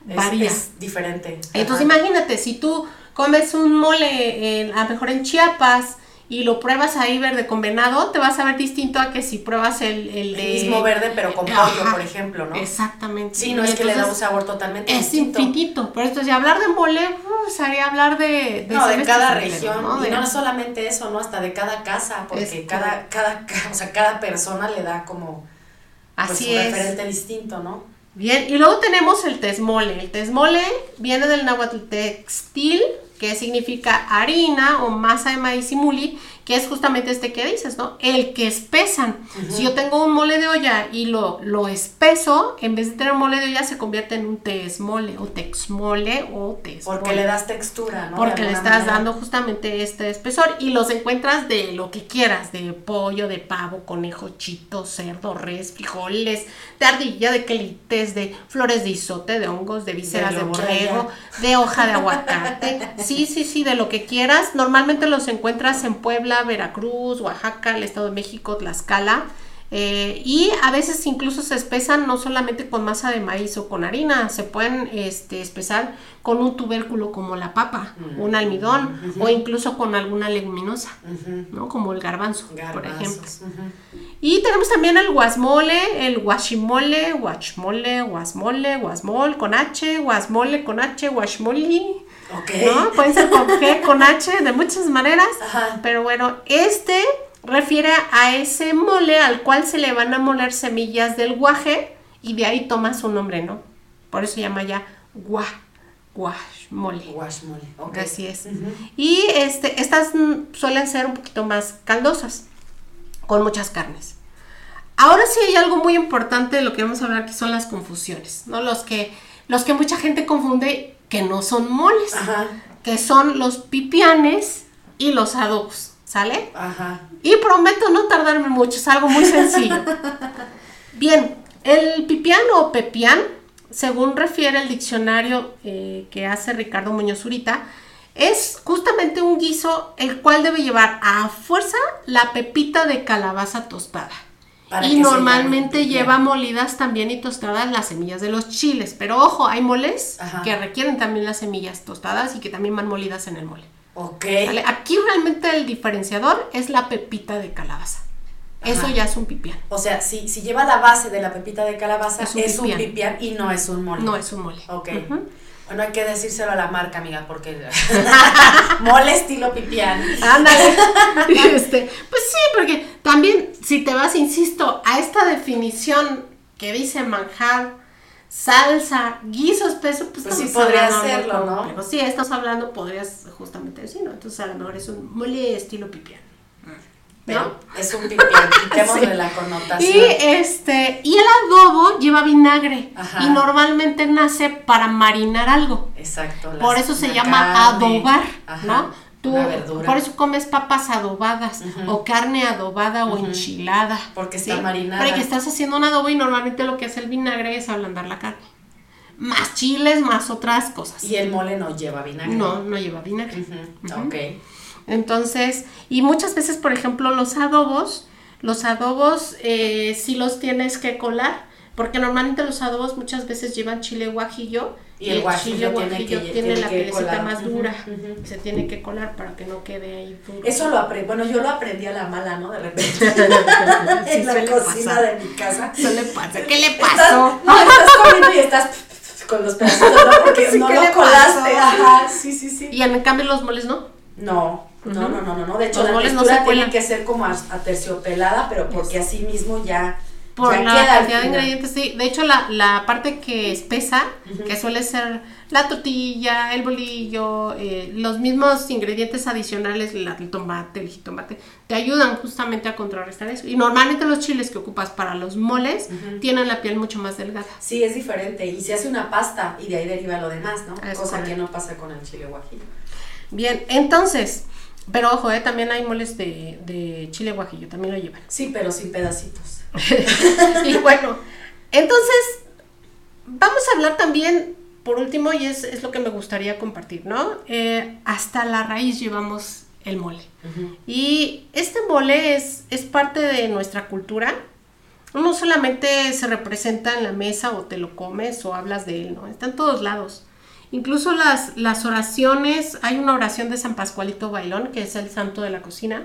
S1: es,
S2: Varía.
S1: es diferente.
S2: Entonces
S1: Ajá.
S2: imagínate, si tú comes un mole, en- a lo mejor en Chiapas, y lo pruebas ahí verde con venado, te vas a ver distinto a que si pruebas el, el
S1: El mismo verde, pero con pollo, por ejemplo, ¿no?
S2: Exactamente.
S1: Sí, no
S2: Y
S1: es que le da un sabor totalmente
S2: Es
S1: distinto.
S2: infinito. Pero entonces, hablar de mole, uh, sería hablar de...
S1: No, de cada región,
S2: ¿no?
S1: y
S2: De-
S1: no solamente eso, ¿no? Hasta de cada casa, porque
S2: Es
S1: cada, cada, ca- <laughs> o sea, cada persona le da como pues,
S2: Así
S1: un
S2: es.
S1: referente distinto, ¿no?
S2: Bien, y luego tenemos el tesmole. El tesmole viene del náhuatl textil, que significa harina o masa de maíz y muli, que es justamente este que dices, ¿no? El que espesan. Si yo tengo un mole de olla y lo, lo espeso, en vez de tener mole de olla se convierte en un mole o texmole o tes.
S1: Porque le das textura, ¿no?
S2: Porque le estás dando justamente este espesor y los encuentras de lo que quieras, de pollo, de pavo, conejo, chito, cerdo, res, frijoles, de ardilla, de quelites, de flores de isote, de hongos, de vísceras de, borrego, de hoja de aguacate. Sí, sí, sí, de lo que quieras. Normalmente los encuentras en Puebla, Veracruz, Oaxaca, el Estado de México, Tlaxcala. Eh, y a veces incluso se espesan no solamente con masa de maíz o con harina, se pueden este, espesar con un tubérculo como la papa, un almidón o incluso con alguna leguminosa, ¿no? como el garbanzo, por ejemplo. Y tenemos también el guasmole, el guachimole, guachmole, guasmole, guasmol con H, guasmole con H, guachmoli. ¿No? Pueden ser con G, con H, de muchas maneras. Pero bueno, este refiere a ese mole al cual se le van a moler semillas del guaje y de ahí toma su nombre, ¿no? Por eso se llama ya gua, guashmole.
S1: Guashmole, ok.
S2: Así es. Y este, estas suelen ser un poquito más caldosas, con muchas carnes. Ahora sí hay algo muy importante de lo que vamos a hablar que son las confusiones, ¿no? Los que, los que mucha gente confunde que no son moles, que son los pipianes y los adobos, ¿sale?
S1: Ajá.
S2: Y prometo no tardarme mucho, es algo muy sencillo. <laughs> Bien, el pipián o pepián, según refiere el diccionario eh, que hace Ricardo Muñoz Zurita, es justamente un guiso el cual debe llevar a fuerza la pepita de calabaza tostada y normalmente lleva molidas también y tostadas las semillas de los chiles. Pero ojo, hay moles que requieren también las semillas tostadas y que también van molidas en el mole.
S1: Ok.
S2: Aquí realmente el diferenciador es la pepita de calabaza. Eso ya es un pipián.
S1: O sea, si, si lleva la base de la pepita de calabaza, es un, pipián. y no es un mole.
S2: No es un mole.
S1: Ok. Bueno, hay que decírselo a la marca, amiga, porque <laughs> mole estilo pipián.
S2: Ándale. <laughs> Este, pues sí, porque también si te vas, insisto, a esta definición que dice manjar, salsa, guiso espeso, pues,
S1: pues sí podría hacerlo, ¿no?
S2: Pero sí, estás hablando, podrías justamente decir, ¿no? Entonces a lo mejor es un mole estilo pipián.
S1: Pero es un pipián, quitémosle <laughs> la connotación.
S2: Y este, y el adobo lleva vinagre y normalmente nace para marinar algo.
S1: Exacto.
S2: Por eso se llama adobar, ¿no? Tú, por eso comes papas adobadas o carne adobada o enchilada.
S1: Porque está marinada. Porque
S2: estás haciendo un adobo y normalmente lo que hace el vinagre es ablandar la carne. Más chiles, más otras cosas.
S1: Y el mole no lleva vinagre.
S2: No, no lleva vinagre.
S1: Ok.
S2: Entonces, y muchas veces, por ejemplo, los adobos, los adobos eh, sí los tienes que colar, porque normalmente los adobos muchas veces llevan chile guajillo
S1: y, el, chile guajillo,
S2: tiene, la pielecita más dura, se tiene que colar para que no quede ahí duro.
S1: Eso lo aprendí, bueno, yo lo aprendí a la mala, ¿no? De repente. <laughs> en la cocina de mi casa.
S2: le pasa. ¿Qué le pasó?
S1: no, estás comiendo y estás con los pedacitos, ¿no? Porque <laughs> no lo colaste. Ajá, sí, sí, sí.
S2: Y en cambio los moles no.
S1: No. No, no, no, no, De hecho, la textura tiene que ser como aterciopelada, pero porque así mismo ya.
S2: Por la cantidad de ingredientes, sí. De hecho, la, la parte que espesa, que suele ser la tortilla, el bolillo, eh, los mismos ingredientes adicionales, el tomate, el jitomate, te ayudan justamente a contrarrestar eso. Y normalmente los chiles que ocupas para los moles tienen la piel mucho más delgada.
S1: Sí, es diferente. Y se hace una pasta y de ahí deriva lo demás, ¿no? Cosa que no pasa con el chile guajillo.
S2: Bien, entonces, pero ojo, ¿eh? también hay moles de, de chile guajillo, también lo llevan.
S1: Sí, pero sin pedacitos. <laughs>
S2: y bueno, entonces, vamos a hablar también, por último, y es, es lo que me gustaría compartir, ¿no? Eh, hasta la raíz llevamos el mole. Y este mole es, es parte de nuestra cultura. No solamente se representa en la mesa o te lo comes o hablas de él, ¿no? Está en todos lados. Incluso las, las oraciones, hay una oración de San Pascualito Bailón, que es el santo de la cocina,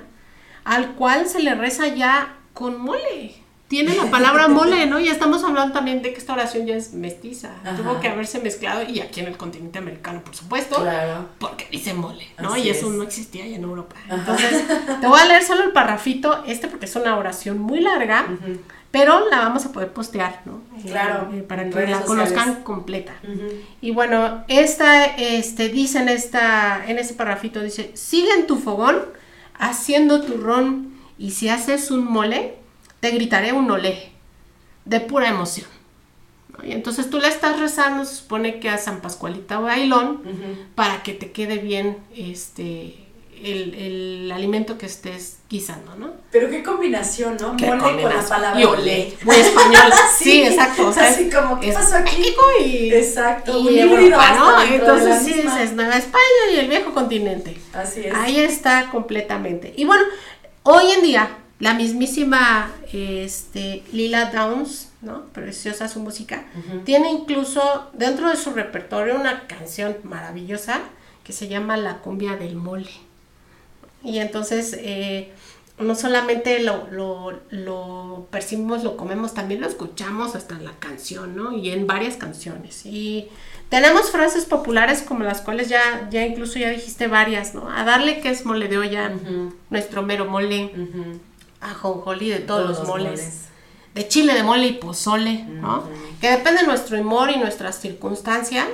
S2: al cual se le reza ya con mole. tiene la palabra <laughs> mole, ¿no? Y estamos hablando también de que esta oración ya es mestiza.
S1: Ajá.
S2: Tuvo que haberse mezclado y aquí en el continente americano, por supuesto.
S1: Claro.
S2: Porque dice mole, ¿no?
S1: Así
S2: y eso
S1: es.
S2: no existía ahí en Europa. Entonces, te voy a leer solo el parrafito este porque es una oración muy larga,
S1: Ujú.
S2: Pero la vamos a poder postear, ¿no? Eh,
S1: Claro,
S2: eh, para que la
S1: sociales.
S2: conozcan completa. Y bueno, esta, este, dice en esta, en ese parrafito, dice, sigue en tu fogón haciendo tu ron y si haces un mole, te gritaré un olé, de pura emoción. ¿No? Y entonces tú le estás rezando, se supone que a San Pascualita Bailón, para que te quede bien este, el, el alimento que estés guisando, ¿no?
S1: Pero qué combinación, ¿no?
S2: Qué
S1: Mole con la palabra
S2: Y olé. Muy español. <laughs> sí, exacto. o sea,
S1: así como, ¿qué
S2: es
S1: pasó aquí?
S2: México y,
S1: Exacto,
S2: y Europa, ¿no? Entonces sí
S1: misma.
S2: dices Nueva España y el viejo continente.
S1: Así es.
S2: Ahí está completamente. Y bueno, hoy en día, la mismísima este, Lila Downs, ¿no? Preciosa su música, tiene incluso dentro de su repertorio una canción maravillosa que se llama La cumbia del mole. Y entonces, eh, no solamente lo, lo, lo percibimos, lo comemos, también lo escuchamos hasta en la canción, ¿no? Y en varias canciones. Y tenemos frases populares como las cuales ya, ya incluso ya dijiste varias, ¿no? A darle que es mole de olla,
S1: Ujú.
S2: nuestro mero mole,
S1: Ujú.
S2: ajonjolí de todos,
S1: Todos
S2: los moles.
S1: moles.
S2: De chile de mole y pozole, ¿no? Que depende de nuestro humor y nuestra circunstancia,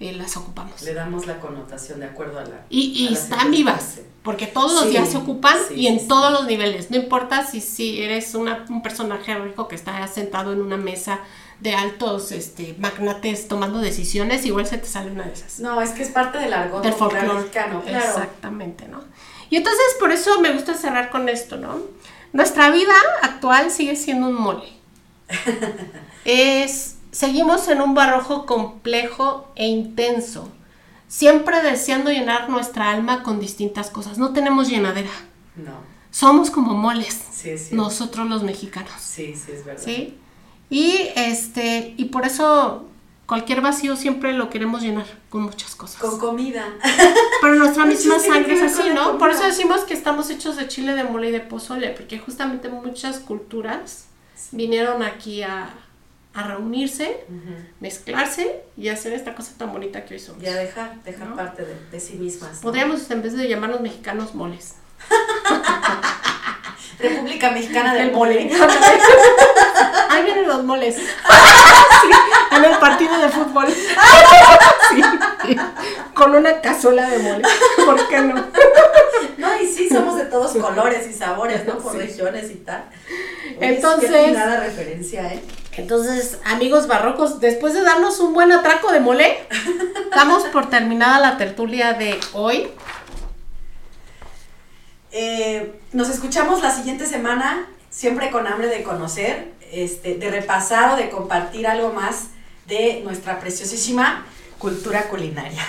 S2: eh, las ocupamos.
S1: Le damos la connotación de acuerdo a la.
S2: Y, y
S1: a la
S2: están vivas, porque todos los
S1: Sí,
S2: días se ocupan
S1: sí,
S2: y en
S1: sí,
S2: todos los niveles. No importa si, si eres una- un personaje rico que está sentado en una mesa de altos este, magnates tomando decisiones, igual se te sale una de esas.
S1: No, es que es parte del argot
S2: del folclore.
S1: mexicano, claro.
S2: Exactamente, ¿no? Y entonces por eso me gusta cerrar con esto, ¿no? Nuestra vida actual sigue siendo un mole. <laughs> es, seguimos en un barrojo complejo e intenso, siempre deseando llenar nuestra alma con distintas cosas. No tenemos llenadera.
S1: No,
S2: Somos como moles,
S1: sí, sí.
S2: nosotros los mexicanos.
S1: Sí, sí, es verdad.
S2: ¿Sí? Y este, y por eso cualquier vacío siempre lo queremos llenar con muchas cosas.
S1: Con comida. <laughs>
S2: Pero nuestra misma sangre es así, ¿no? Por eso decimos que estamos hechos de chile, de mole y de pozole, porque justamente muchas culturas vinieron aquí a, a reunirse, mezclarse y hacer esta cosa tan bonita que hoy somos.
S1: Ya dejar, dejar
S2: ¿No?
S1: parte de, de sí mismas. ¿no?
S2: Podríamos, en vez de llamarnos mexicanos, moles. <laughs>
S1: República Mexicana del
S2: El
S1: Mole. <laughs>
S2: Ahí vienen los moles. <laughs> Sí, en el partido de fútbol. Sí, con una cazuela de mole. ¿Por qué no?
S1: No, y sí, somos de todos colores y sabores, ¿no? Por
S2: Sí.
S1: regiones y tal. Oye,
S2: Entonces-
S1: nada referencia, ¿eh?
S2: Entonces, amigos barrocos, después de darnos un buen atraco de mole, damos por terminada la tertulia de hoy.
S1: Eh, nos escuchamos la siguiente semana, siempre con hambre de conocer, este, de repasar o de compartir algo más de nuestra preciosísima cultura culinaria.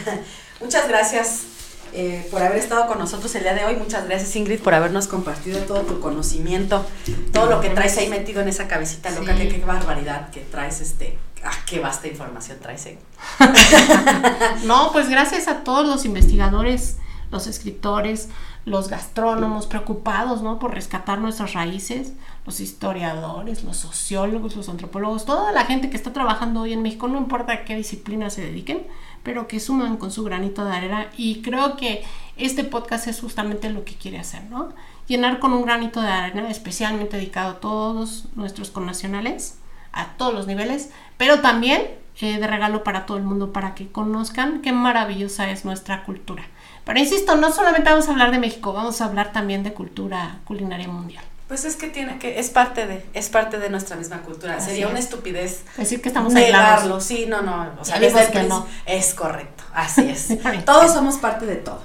S1: <laughs> Muchas gracias eh, por haber estado con nosotros el día de hoy. Muchas gracias Ingrid por habernos compartido todo tu conocimiento, todo lo que traes ahí metido en esa cabecita loca.
S2: Sí.
S1: Qué, qué barbaridad que traes este. Ah, qué vasta información traes. eh. <laughs>
S2: No, pues gracias a todos los investigadores, los escritores, los gastrónomos preocupados, ¿no? Por rescatar nuestras raíces, los historiadores, los sociólogos, los antropólogos, toda la gente que está trabajando hoy en México, no importa a qué disciplina se dediquen, pero que suman con su granito de arena y creo que este podcast es justamente lo que quiere hacer, ¿no? Llenar con un granito de arena especialmente dedicado a todos nuestros connacionales, a todos los niveles, pero también eh, de regalo para todo el mundo, para que conozcan qué maravillosa es nuestra cultura. Pero insisto, no solamente vamos a hablar de México, vamos a hablar también de cultura culinaria mundial.
S1: Pues es que tiene que, es parte de, es parte de nuestra misma cultura.
S2: Así
S1: Sería
S2: es.
S1: una estupidez
S2: Decir que estamos
S1: negarlo, sí, no, no, o sea, desde
S2: que no.
S1: es correcto, así es. <laughs> Todos somos parte de todo.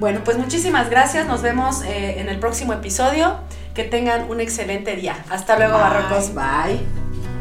S1: Bueno, pues muchísimas gracias, nos vemos eh, en el próximo episodio, que tengan un excelente día. Hasta luego,
S2: Bye.
S1: barrocos, bye.